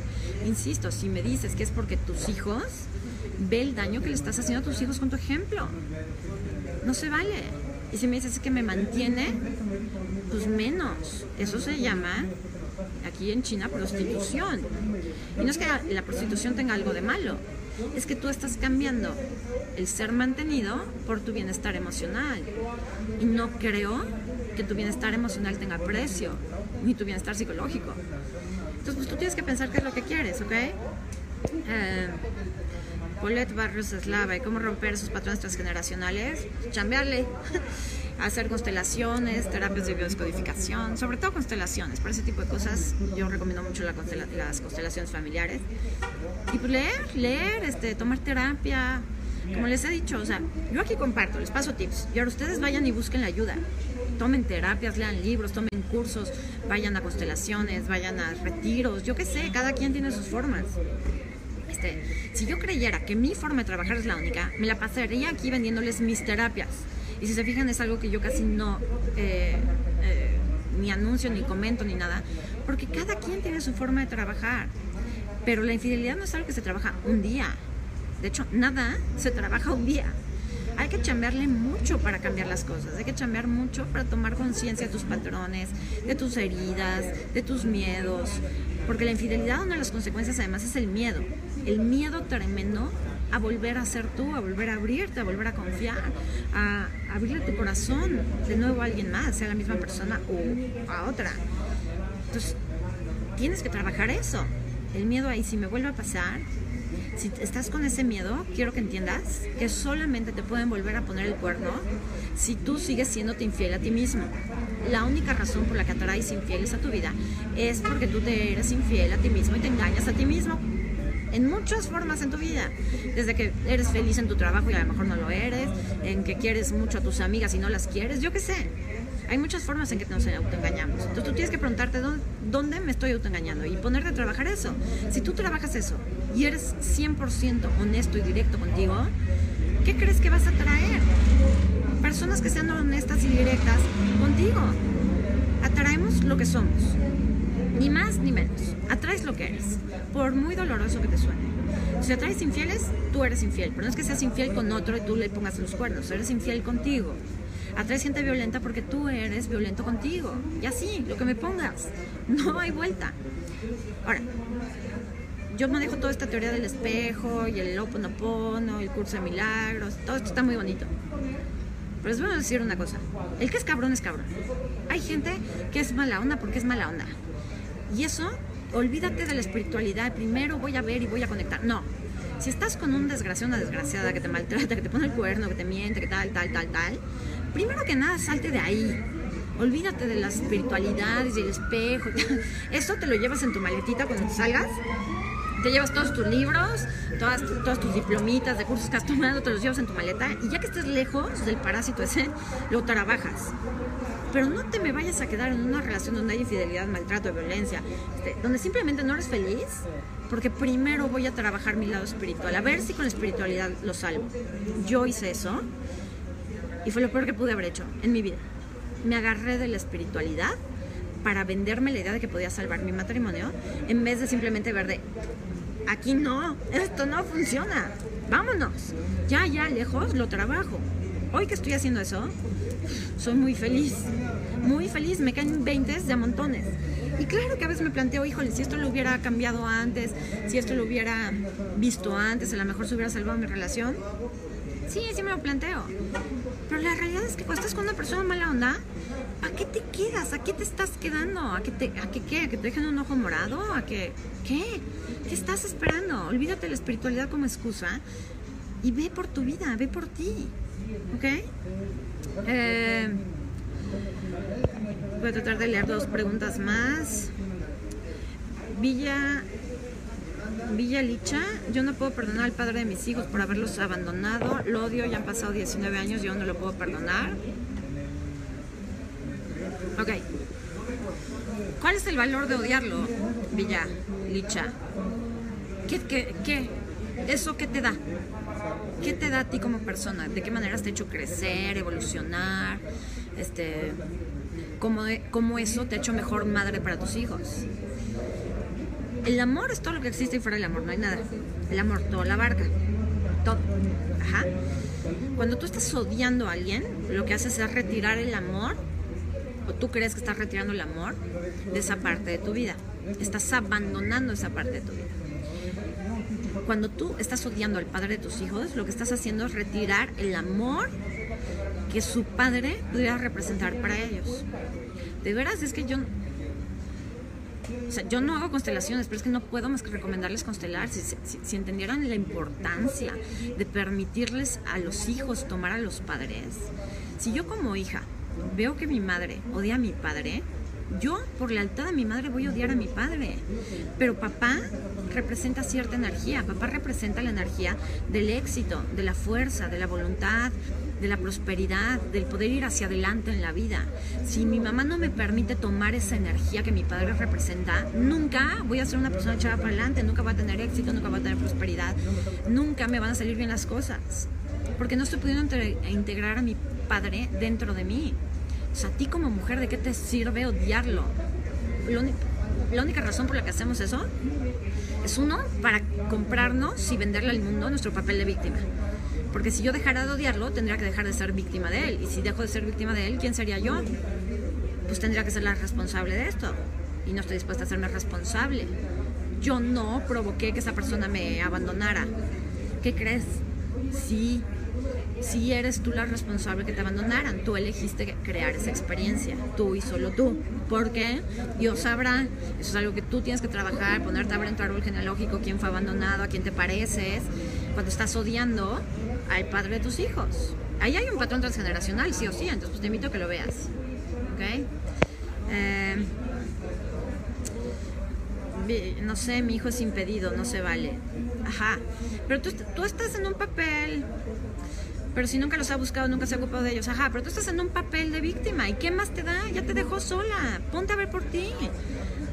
Speaker 1: Insisto, si me dices que es porque tus hijos, ve el daño que le estás haciendo a tus hijos con tu ejemplo. No se vale. Y si me dices que me mantiene, pues menos. Eso se llama aquí en China prostitución. Y no es que la prostitución tenga algo de malo, es que tú estás cambiando el ser mantenido por tu bienestar emocional. Y no creo que tu bienestar emocional tenga precio, ni tu bienestar psicológico. Entonces, pues tú tienes que pensar qué es lo que quieres, ¿ok? Eh, Paulette Barrios Eslava y cómo romper esos patrones transgeneracionales, chambearle, hacer constelaciones, terapias de biodescodificación, sobre todo constelaciones, para ese tipo de cosas yo recomiendo mucho las constelaciones familiares. Y pues leer, leer, este, tomar terapia, como les he dicho, o sea, yo aquí comparto, les paso tips, y ahora ustedes vayan y busquen la ayuda. Tomen terapias, lean libros, tomen cursos, vayan a constelaciones, vayan a retiros, yo qué sé, cada quien tiene sus formas. Este, si yo creyera que mi forma de trabajar es la única, me la pasaría aquí vendiéndoles mis terapias. Y si se fijan, es algo que yo casi no eh, eh, ni anuncio, ni comento, ni nada, porque cada quien tiene su forma de trabajar. Pero la infidelidad no es algo que se trabaja un día. De hecho, nada se trabaja un día. Hay que chambearle mucho para cambiar las cosas. Hay que chambear mucho para tomar conciencia de tus patrones, de tus heridas, de tus miedos. Porque la infidelidad, una de las consecuencias además es el miedo. El miedo tremendo a volver a ser tú, a volver a abrirte, a volver a confiar, a abrirle tu corazón de nuevo a alguien más, sea la misma persona o a otra. Entonces, tienes que trabajar eso. El miedo ahí, si me vuelve a pasar, si estás con ese miedo, quiero que entiendas que solamente te pueden volver a poner el cuerno si tú sigues siéndote infiel a ti mismo. La única razón por la que atraes infieles a tu vida es porque tú te eres infiel a ti mismo y te engañas a ti mismo en muchas formas en tu vida. Desde que eres feliz en tu trabajo y a lo mejor no lo eres, en que quieres mucho a tus amigas y no las quieres, yo qué sé. Hay muchas formas en que nos autoengañamos. Entonces tú tienes que preguntarte dónde, dónde me estoy autoengañando y ponerte a trabajar eso. Si tú trabajas eso y eres 100% honesto y directo contigo, ¿qué crees que vas a traer? Personas que sean honestas y directas contigo. atraemos lo que somos. Ni más ni menos. Atraes lo que eres. Por muy doloroso que te suene. Si atraes infieles, tú eres infiel. Pero no es que seas infiel con otro y tú le pongas los cuernos. Eres infiel contigo. Atraes gente violenta porque tú eres violento contigo. Y así, lo que me pongas. No hay vuelta. Ahora, yo manejo toda esta teoría del espejo y el Oponopono, el curso de milagros. Todo esto está muy bonito. Pero les voy a decir una cosa. El que es cabrón es cabrón. Hay gente que es mala onda porque es mala onda. Y eso, olvídate de la espiritualidad. Primero voy a ver y voy a conectar. No. Si estás con un desgraciado, una desgraciada que te maltrata, que te pone el cuerno, que te miente, que tal, tal, tal, tal, primero que nada salte de ahí. Olvídate de las espiritualidades y el espejo. Eso te lo llevas en tu maletita cuando salgas te llevas todos tus libros, todas, todas tus diplomitas de cursos que has tomado, te los llevas en tu maleta y ya que estés lejos del parásito ese, lo trabajas. Pero no te me vayas a quedar en una relación donde hay infidelidad, maltrato, violencia, este, donde simplemente no eres feliz, porque primero voy a trabajar mi lado espiritual, a ver si con la espiritualidad lo salvo. Yo hice eso y fue lo peor que pude haber hecho en mi vida. Me agarré de la espiritualidad para venderme la idea de que podía salvar mi matrimonio, en vez de simplemente ver de, aquí no, esto no funciona, vámonos, ya, ya, lejos, lo trabajo. Hoy que estoy haciendo eso, soy muy feliz, muy feliz, me caen 20 de montones. Y claro que a veces me planteo, híjole, si esto lo hubiera cambiado antes, si esto lo hubiera visto antes, a lo mejor se hubiera salvado mi relación. Sí, sí me lo planteo. Pero la realidad es que cuando estás con una persona mala onda, ¿a qué te quedas? ¿A qué te estás quedando? ¿A qué, te, a qué qué? ¿A que te dejen un ojo morado? ¿A qué? ¿Qué? ¿Qué estás esperando? Olvídate de la espiritualidad como excusa y ve por tu vida, ve por ti. ¿Ok? Eh, voy a tratar de leer dos preguntas más. Villa Villa Licha, yo no puedo perdonar al padre de mis hijos por haberlos abandonado. Lo odio, ya han pasado 19 años, yo no lo puedo perdonar. Ok. ¿Cuál es el valor de odiarlo, Villa Licha? ¿Qué, qué, qué? ¿Eso qué te da? ¿Qué te da a ti como persona? ¿De qué manera te ha hecho crecer, evolucionar? Este, ¿cómo, ¿Cómo eso te ha hecho mejor madre para tus hijos? El amor es todo lo que existe y fuera del amor, no hay nada. El amor todo la barca. Todo. Ajá. Cuando tú estás odiando a alguien, lo que haces es retirar el amor o tú crees que estás retirando el amor de esa parte de tu vida. Estás abandonando esa parte de tu vida. Cuando tú estás odiando al padre de tus hijos, lo que estás haciendo es retirar el amor que su padre pudiera representar para ellos. De veras, es que yo, o sea, yo no hago constelaciones, pero es que no puedo más que recomendarles constelar. Si, si, entendieran la importancia de permitirles a los hijos tomar a los padres, si yo como hija veo que mi madre odia a mi padre, yo por lealtad a mi madre voy a odiar a mi padre. Pero papá representa cierta energía, papá representa la energía del éxito, de la fuerza, de la voluntad, de la prosperidad, del poder ir hacia adelante en la vida. Si mi mamá no me permite tomar esa energía que mi padre representa, nunca voy a ser una persona echada para adelante, nunca voy a tener éxito, nunca voy a tener prosperidad, nunca me van a salir bien las cosas. Porque no estoy pudiendo integrar a mi padre dentro de mí. O sea, a ti como mujer, ¿de qué te sirve odiarlo? la única razón por la que hacemos eso es uno, para comprarnos y venderle al mundo nuestro papel de víctima. Porque si yo dejara de odiarlo, tendría que dejar de ser víctima de él. Y si dejo de ser víctima de él, ¿quién sería yo? Pues tendría que ser la responsable de esto. Y no estoy dispuesta a serme responsable. Yo no provoqué que esa persona me abandonara. ¿Qué crees? Sí, si eres tú la responsable que te abandonaran. Tú elegiste crear esa experiencia, tú y solo tú. Porque Dios sabrá, eso es algo que tú tienes que trabajar, ponerte a ver en tu árbol genealógico quién fue abandonado, a quién te pareces, cuando estás odiando al padre de tus hijos. Ahí hay un patrón transgeneracional, sí o sí, entonces pues, te invito a que lo veas. ¿Ok? Eh, no sé, mi hijo es impedido, no se vale. Ajá. Pero tú, tú estás en un papel pero si nunca los ha buscado, nunca se ha ocupado de ellos. Ajá, pero tú estás en un papel de víctima. ¿Y qué más te da? Ya te dejó sola. Ponte a ver por ti.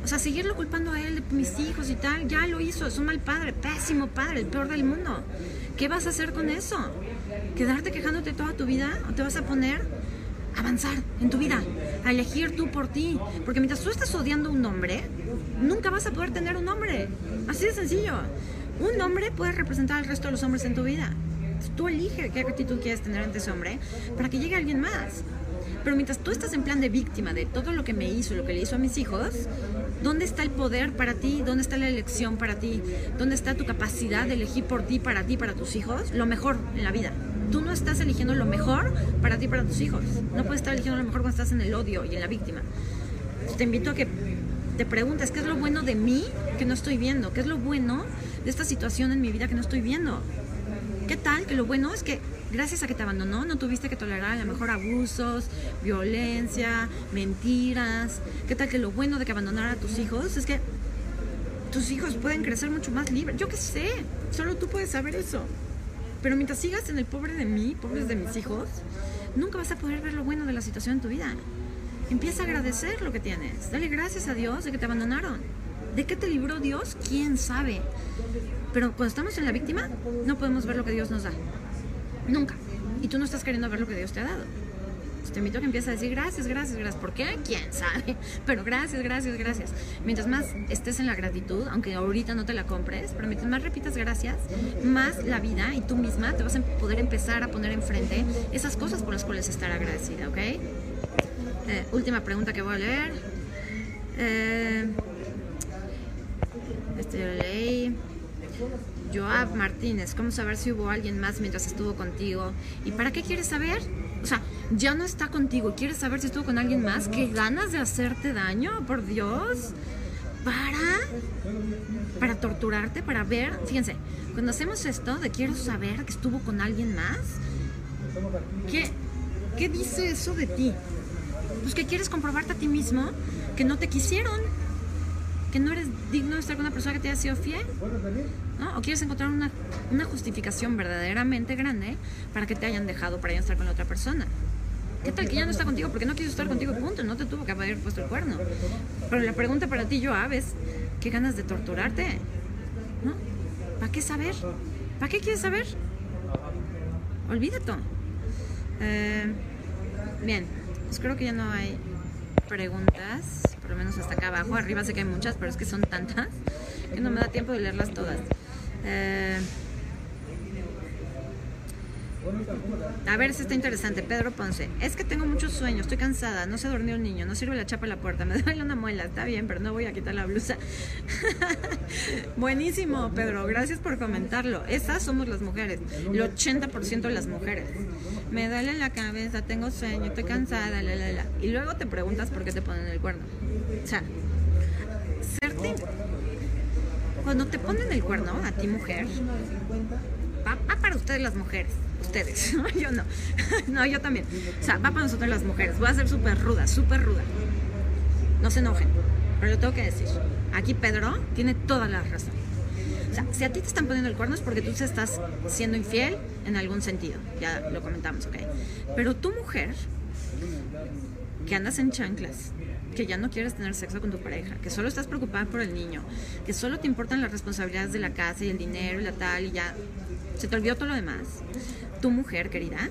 Speaker 1: O sea, seguirlo culpando a él de mis hijos y tal, ya lo hizo. Es un mal padre, pésimo padre, el peor del mundo. ¿Qué vas a hacer con eso? ¿Quedarte quejándote toda tu vida? ¿O te vas a poner avanzar en tu vida, a elegir tú por ti. Porque mientras tú estás odiando a un hombre, nunca vas a poder tener un hombre. Así de sencillo. Un hombre puede representar al resto de los hombres en tu vida. Tú elige qué actitud quieres tener ante ese hombre para que llegue alguien más. Pero mientras tú estás en plan de víctima de todo lo que me hizo, lo que le hizo a mis hijos, ¿dónde está el poder para ti? ¿Dónde está la elección para ti? ¿Dónde está tu capacidad de elegir por ti, para ti, para tus hijos? Lo mejor en la vida. Tú no estás eligiendo lo mejor para ti, para tus hijos. No puedes estar eligiendo lo mejor cuando estás en el odio y en la víctima. Te invito a que te preguntes, ¿qué es lo bueno de mí que no estoy viendo? ¿Qué es lo bueno de esta situación en mi vida que no estoy viendo? ¿Qué tal? Que lo bueno es que gracias a que te abandonó no tuviste que tolerar a lo mejor abusos, violencia, mentiras. ¿Qué tal que lo bueno de que abandonara a tus hijos es que tus hijos pueden crecer mucho más libres? Yo qué sé, solo tú puedes saber eso. Pero mientras sigas en el pobre de mí, pobres de mis hijos, nunca vas a poder ver lo bueno de la situación en tu vida. Empieza a agradecer lo que tienes. Dale gracias a Dios de que te abandonaron. ¿De qué te libró Dios? ¿Quién sabe? Pero cuando estamos en la víctima, no podemos ver lo que Dios nos da. Nunca. Y tú no estás queriendo ver lo que Dios te ha dado. te invito a que empieces a decir gracias, gracias, gracias. ¿Por qué? ¿Quién sabe? Pero gracias, gracias, gracias. Mientras más estés en la gratitud, aunque ahorita no te la compres, pero mientras más repitas gracias, más la vida y tú misma te vas a poder empezar a poner enfrente esas cosas por las cuales estar agradecida, ¿ok? Eh, última pregunta que voy a leer. Eh, este yo leí. Joab Martínez, ¿cómo saber si hubo alguien más mientras estuvo contigo? ¿Y para qué quieres saber? O sea, ya no está contigo, ¿quieres saber si estuvo con alguien más? ¿Qué ganas de hacerte daño? Por Dios. Para para torturarte, para ver, fíjense, cuando hacemos esto de quiero saber que estuvo con alguien más, ¿qué, qué dice eso de ti? Pues que quieres comprobarte a ti mismo que no te quisieron, que no eres digno de estar con una persona que te haya sido fiel. ¿no? O quieres encontrar una, una, justificación verdaderamente grande para que te hayan dejado para ir a estar con la otra persona. ¿Qué tal que ya no está contigo porque no quiso estar contigo punto? No te tuvo que haber puesto el cuerno. Pero la pregunta para ti, yo es, ¿qué ganas de torturarte? ¿No? ¿Para qué saber? ¿Para qué quieres saber? Olvídate. Eh, bien, pues creo que ya no hay preguntas por lo menos hasta acá abajo. Arriba sé que hay muchas, pero es que son tantas que no me da tiempo de leerlas todas. Eh, a ver si está interesante. Pedro Ponce. Es que tengo muchos sueños, estoy cansada, no se durmió el niño, no sirve la chapa a la puerta, me duele una muela. Está bien, pero no voy a quitar la blusa. Buenísimo, Pedro. Gracias por comentarlo. Esas somos las mujeres. El 80% de las mujeres. Me duele la cabeza, tengo sueño, estoy cansada, la, la, la. Y luego te preguntas por qué te ponen el cuerno. O sea, serte. Cuando te ponen el cuerno, a ti mujer, va, para ustedes las mujeres. Ustedes, yo no. no, yo también. O sea, va para nosotros las mujeres. Voy a ser súper ruda, súper ruda. No se enojen, pero lo tengo que decir. Aquí Pedro tiene toda la razón. O sea, si a ti te están poniendo el cuerno es porque tú te estás siendo infiel en algún sentido. Ya lo comentamos, ¿ok? Pero tu mujer, que andas en chanclas, que ya no quieres tener sexo con tu pareja, que solo estás preocupada por el niño, que solo te importan las responsabilidades de la casa y el dinero y la tal y ya se te olvidó todo lo demás. Tu mujer, querida,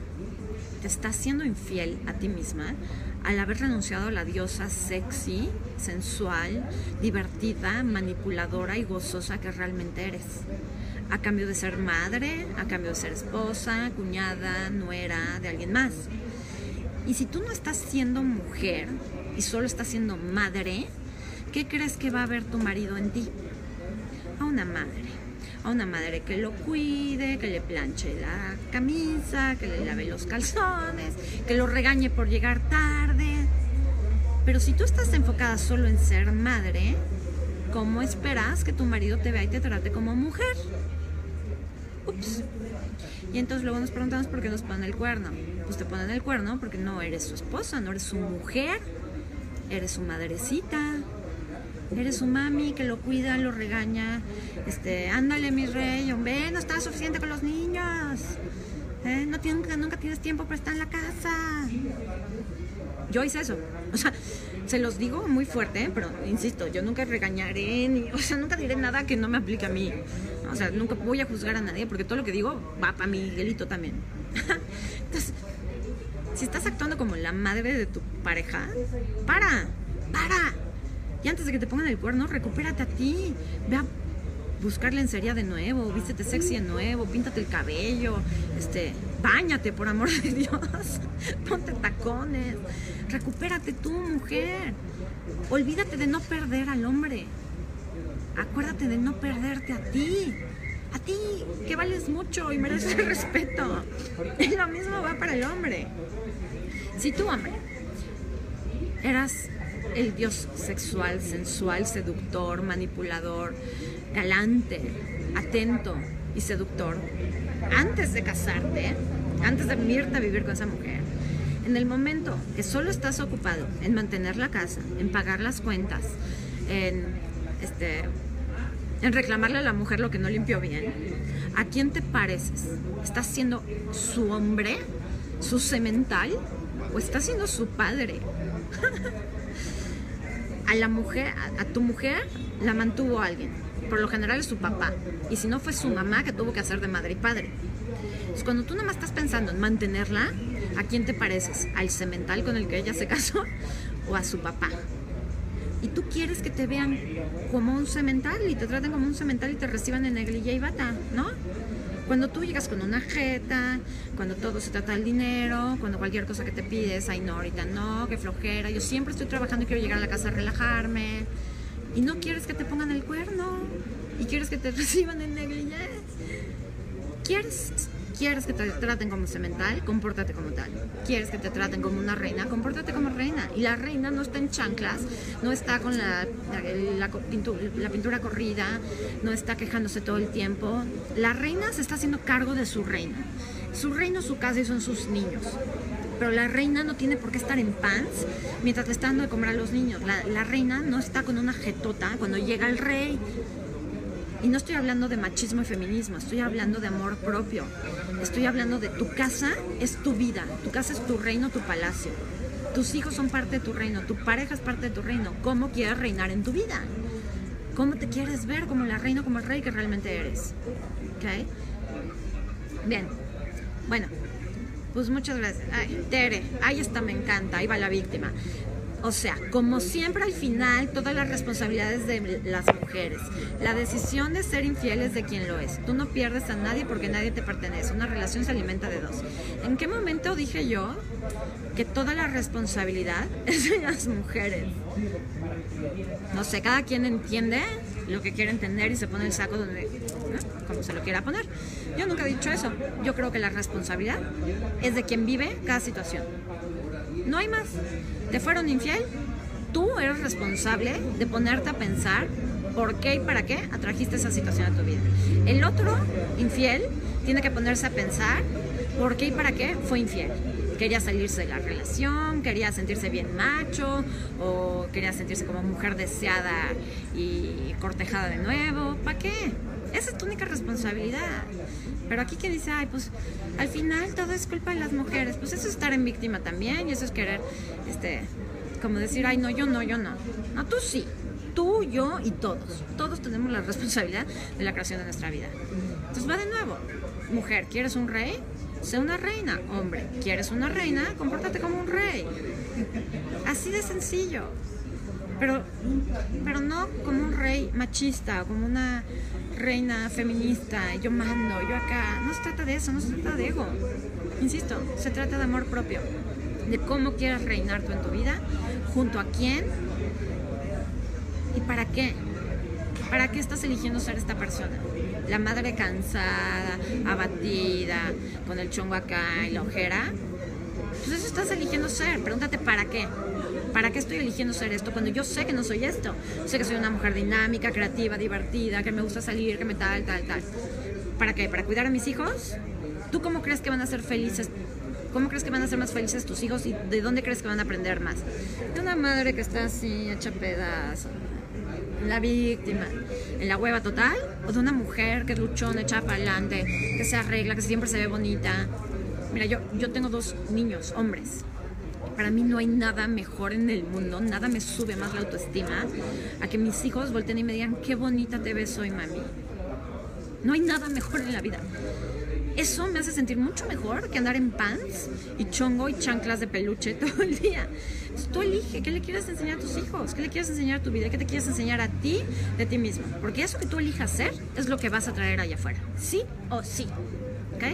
Speaker 1: te está siendo infiel a ti misma al haber renunciado a la diosa sexy, sensual, divertida, manipuladora y gozosa que realmente eres. A cambio de ser madre, a cambio de ser esposa, cuñada, nuera de alguien más. Y si tú no estás siendo mujer, y solo está siendo madre, ¿qué crees que va a ver tu marido en ti? A una madre. A una madre que lo cuide, que le planche la camisa, que le lave los calzones, que lo regañe por llegar tarde. Pero si tú estás enfocada solo en ser madre, ¿cómo esperas que tu marido te vea y te trate como mujer? Ups. Y entonces luego nos preguntamos por qué nos ponen el cuerno. Pues te ponen el cuerno porque no eres su esposa, no eres su mujer eres su madrecita, eres su mami que lo cuida, lo regaña, este, ándale mi rey, hombre, no estás suficiente con los niños, ¿eh? no tienes, nunca tienes tiempo para estar en la casa. Yo hice eso, o sea, se los digo muy fuerte, pero insisto, yo nunca regañaré, ni, o sea, nunca diré nada que no me aplique a mí, o sea, nunca voy a juzgar a nadie, porque todo lo que digo va para mi Miguelito también. Entonces, Si estás actuando como la madre de tu pareja, para, para. Y antes de que te pongan el cuerno, recupérate a ti. Ve a buscar lencería de nuevo, vístete sexy de nuevo, píntate el cabello, este, bañate por amor de Dios, ponte tacones, recupérate tú, mujer. Olvídate de no perder al hombre. Acuérdate de no perderte a ti. A ti, que vales mucho y mereces respeto. Y lo mismo va para el hombre. Si tú, hombre, eras el dios sexual, sensual, seductor, manipulador, galante, atento y seductor, antes de casarte, antes de irte a vivir con esa mujer, en el momento que solo estás ocupado en mantener la casa, en pagar las cuentas, en, este, en reclamarle a la mujer lo que no limpió bien, ¿a quién te pareces? ¿Estás siendo su hombre? ¿Su semental? ¿O estás siendo su padre? a la mujer, a, a tu mujer, la mantuvo alguien. Por lo general es su papá. Y si no fue su mamá que tuvo que hacer de madre y padre. Entonces, cuando tú nada más estás pensando en mantenerla, ¿a quién te pareces? ¿Al cemental con el que ella se casó o a su papá? Y tú quieres que te vean como un cemental y te traten como un cemental y te reciban en negrilla y bata, ¿no? Cuando tú llegas con una jeta, cuando todo se trata del dinero, cuando cualquier cosa que te pides, ay no, ahorita no, qué flojera, yo siempre estoy trabajando y quiero llegar a la casa a relajarme. Y no quieres que te pongan el cuerno y quieres que te reciban en negligence. ¿Quieres, quieres que te traten como cemental? Compórtate como tal. ¿Quieres que te traten como una reina? Compórtate como reina. Y la reina no está en chanclas, no está con la, la, pintura, la pintura corrida, no está quejándose todo el tiempo. La reina se está haciendo cargo de su reino. Su reino, su casa y son sus niños pero la reina no tiene por qué estar en pants mientras le está dando de comer a los niños. La, la, reina no está con una jetota cuando llega el rey. Y no estoy hablando de machismo y feminismo, estoy hablando de amor propio. Estoy hablando de tu casa es tu vida, tu casa es tu reino, tu palacio. Tus hijos son parte de tu reino, tu pareja es parte de tu reino. ¿Cómo quieres reinar en tu vida? ¿Cómo te quieres ver como la reina, como el rey que realmente eres? ¿Ok? Bien. Bueno, pues muchas gracias. Tere, ahí está, me encanta, ahí va la víctima. O sea, como siempre al final, todas las responsabilidades de las mujeres. La decisión de ser infiel es de quien lo es. Tú no pierdes a nadie porque nadie te pertenece. Una relación se alimenta de dos. ¿En qué momento dije yo que toda la responsabilidad es de las mujeres? No sé, cada quien entiende lo que quiere entender y se pone el saco donde, como se lo quiera poner. Yo nunca he dicho eso. Yo creo que la responsabilidad es de quien vive cada situación. No hay más. ¿Te fueron infiel? Tú eres responsable de ponerte a pensar por qué y para qué atrajiste esa situación a tu vida. El otro infiel tiene que ponerse a pensar por qué y para qué fue infiel. Quería salirse de la relación, quería sentirse bien macho o quería sentirse como mujer deseada y cortejada de nuevo. ¿Para qué? Esa es tu única responsabilidad. Pero aquí que dice, ay, pues al final todo es culpa de las mujeres. Pues eso es estar en víctima también y eso es querer, este, como decir, ay, no, yo no, yo no. No, tú sí. Tú, yo y todos. Todos tenemos la responsabilidad de la creación de nuestra vida. Entonces va de nuevo. Mujer, ¿quieres un rey? Sé una reina. Hombre, ¿quieres una reina? Compórtate como un rey. Así de sencillo. Pero, pero no como un rey machista, como una reina feminista, yo mando, yo acá. No se trata de eso, no se trata de ego. Insisto, se trata de amor propio, de cómo quieres reinar tú en tu vida, junto a quién y para qué. ¿Para qué estás eligiendo ser esta persona? La madre cansada, abatida, con el chongo acá y la ojera. Pues eso estás eligiendo ser. Pregúntate para qué. ¿Para qué estoy eligiendo ser esto cuando yo sé que no soy esto? Sé que soy una mujer dinámica, creativa, divertida, que me gusta salir, que me tal, tal, tal. ¿Para qué? ¿Para cuidar a mis hijos? ¿Tú cómo crees que van a ser felices? ¿Cómo crees que van a ser más felices tus hijos y de dónde crees que van a aprender más? De una madre que está así, hecha pedazo, la víctima, en la hueva total, o de una mujer que es luchona, echa para adelante, que se arregla, que siempre se ve bonita. Mira, yo, yo tengo dos niños, hombres, para mí no hay nada mejor en el mundo, nada me sube más la autoestima a que mis hijos volteen y me digan, qué bonita te ves hoy, mami. No hay nada mejor en la vida. Eso me hace sentir mucho mejor que andar en pants y chongo y chanclas de peluche todo el día. Entonces, tú elige qué le quieres enseñar a tus hijos, qué le quieres enseñar a tu vida, qué te quieres enseñar a ti de ti mismo. Porque eso que tú elijas ser es lo que vas a traer allá afuera. Sí o sí. ¿Ok?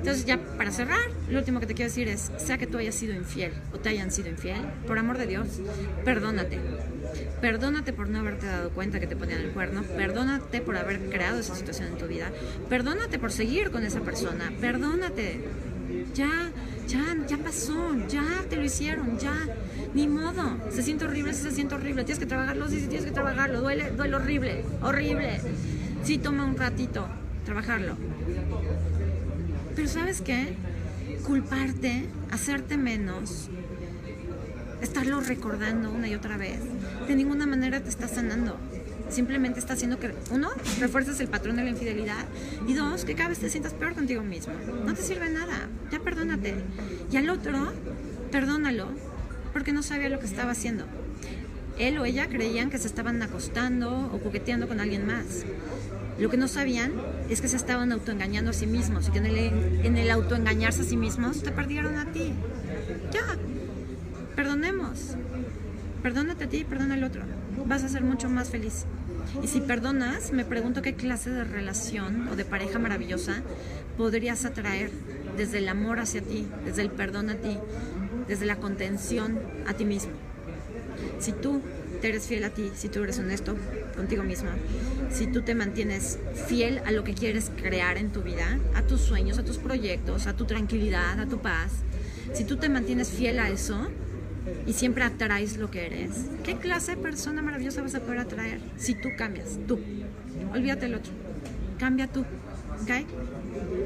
Speaker 1: Entonces ya para cerrar, lo último que te quiero decir es, sea que tú hayas sido infiel o te hayan sido infiel, por amor de Dios, perdónate. Perdónate por no haberte dado cuenta que te ponían el cuerno, perdónate por haber creado esa situación en tu vida, perdónate por seguir con esa persona, perdónate. Ya, ya, ya pasó, ya te lo hicieron, ya, ni modo. Se siente horrible, se siente horrible, tienes que trabajarlo, sí, sí, tienes que trabajarlo, duele, duele horrible, horrible. Sí, toma un ratito trabajarlo. Pero ¿sabes qué? Culparte, hacerte menos, estarlo recordando una y otra vez, de ninguna manera te está sanando. Simplemente está haciendo que, uno, refuerces el patrón de la infidelidad y dos, que cada vez te sientas peor contigo mismo. No te sirve nada, ya perdónate. Y al otro, perdónalo porque no sabía lo que estaba haciendo. Él o ella creían que se estaban acostando o coqueteando con alguien más. Lo que no sabían es que se estaban autoengañando a sí mismos y que en el, en el autoengañarse a sí mismos te perdieron a ti. Ya, perdonemos. Perdónate a ti y perdona al otro. Vas a ser mucho más feliz. Y si perdonas, me pregunto qué clase de relación o de pareja maravillosa podrías atraer desde el amor hacia ti, desde el perdón a ti, desde la contención a ti mismo. Si tú te eres fiel a ti, si tú eres honesto contigo misma, si tú te mantienes fiel a lo que quieres crear en tu vida, a tus sueños, a tus proyectos, a tu tranquilidad, a tu paz, si tú te mantienes fiel a eso y siempre atraes lo que eres, ¿qué clase de persona maravillosa vas a poder atraer si tú cambias? Tú. Olvídate el otro. Cambia tú. ¿Ok?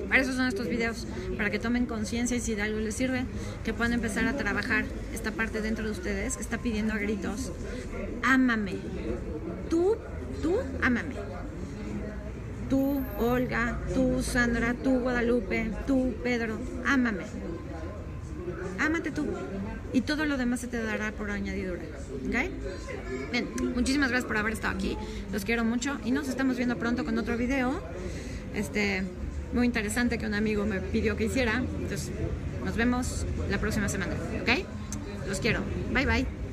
Speaker 1: Para eso son estos videos, para que tomen conciencia y si de algo les sirve, que puedan empezar a trabajar esta parte dentro de ustedes que está pidiendo a gritos, ámame, tú, tú, ámame. Tú, Olga, tú, Sandra, tú, Guadalupe, tú, Pedro, ámame. Ámate tú. Y todo lo demás se te dará por añadidura. ¿Ok? Bien, muchísimas gracias por haber estado aquí. Los quiero mucho y nos estamos viendo pronto con otro video. Este, muy interesante que un amigo me pidió que hiciera. Entonces, nos vemos la próxima semana. ¿Ok? Los quiero. Bye bye.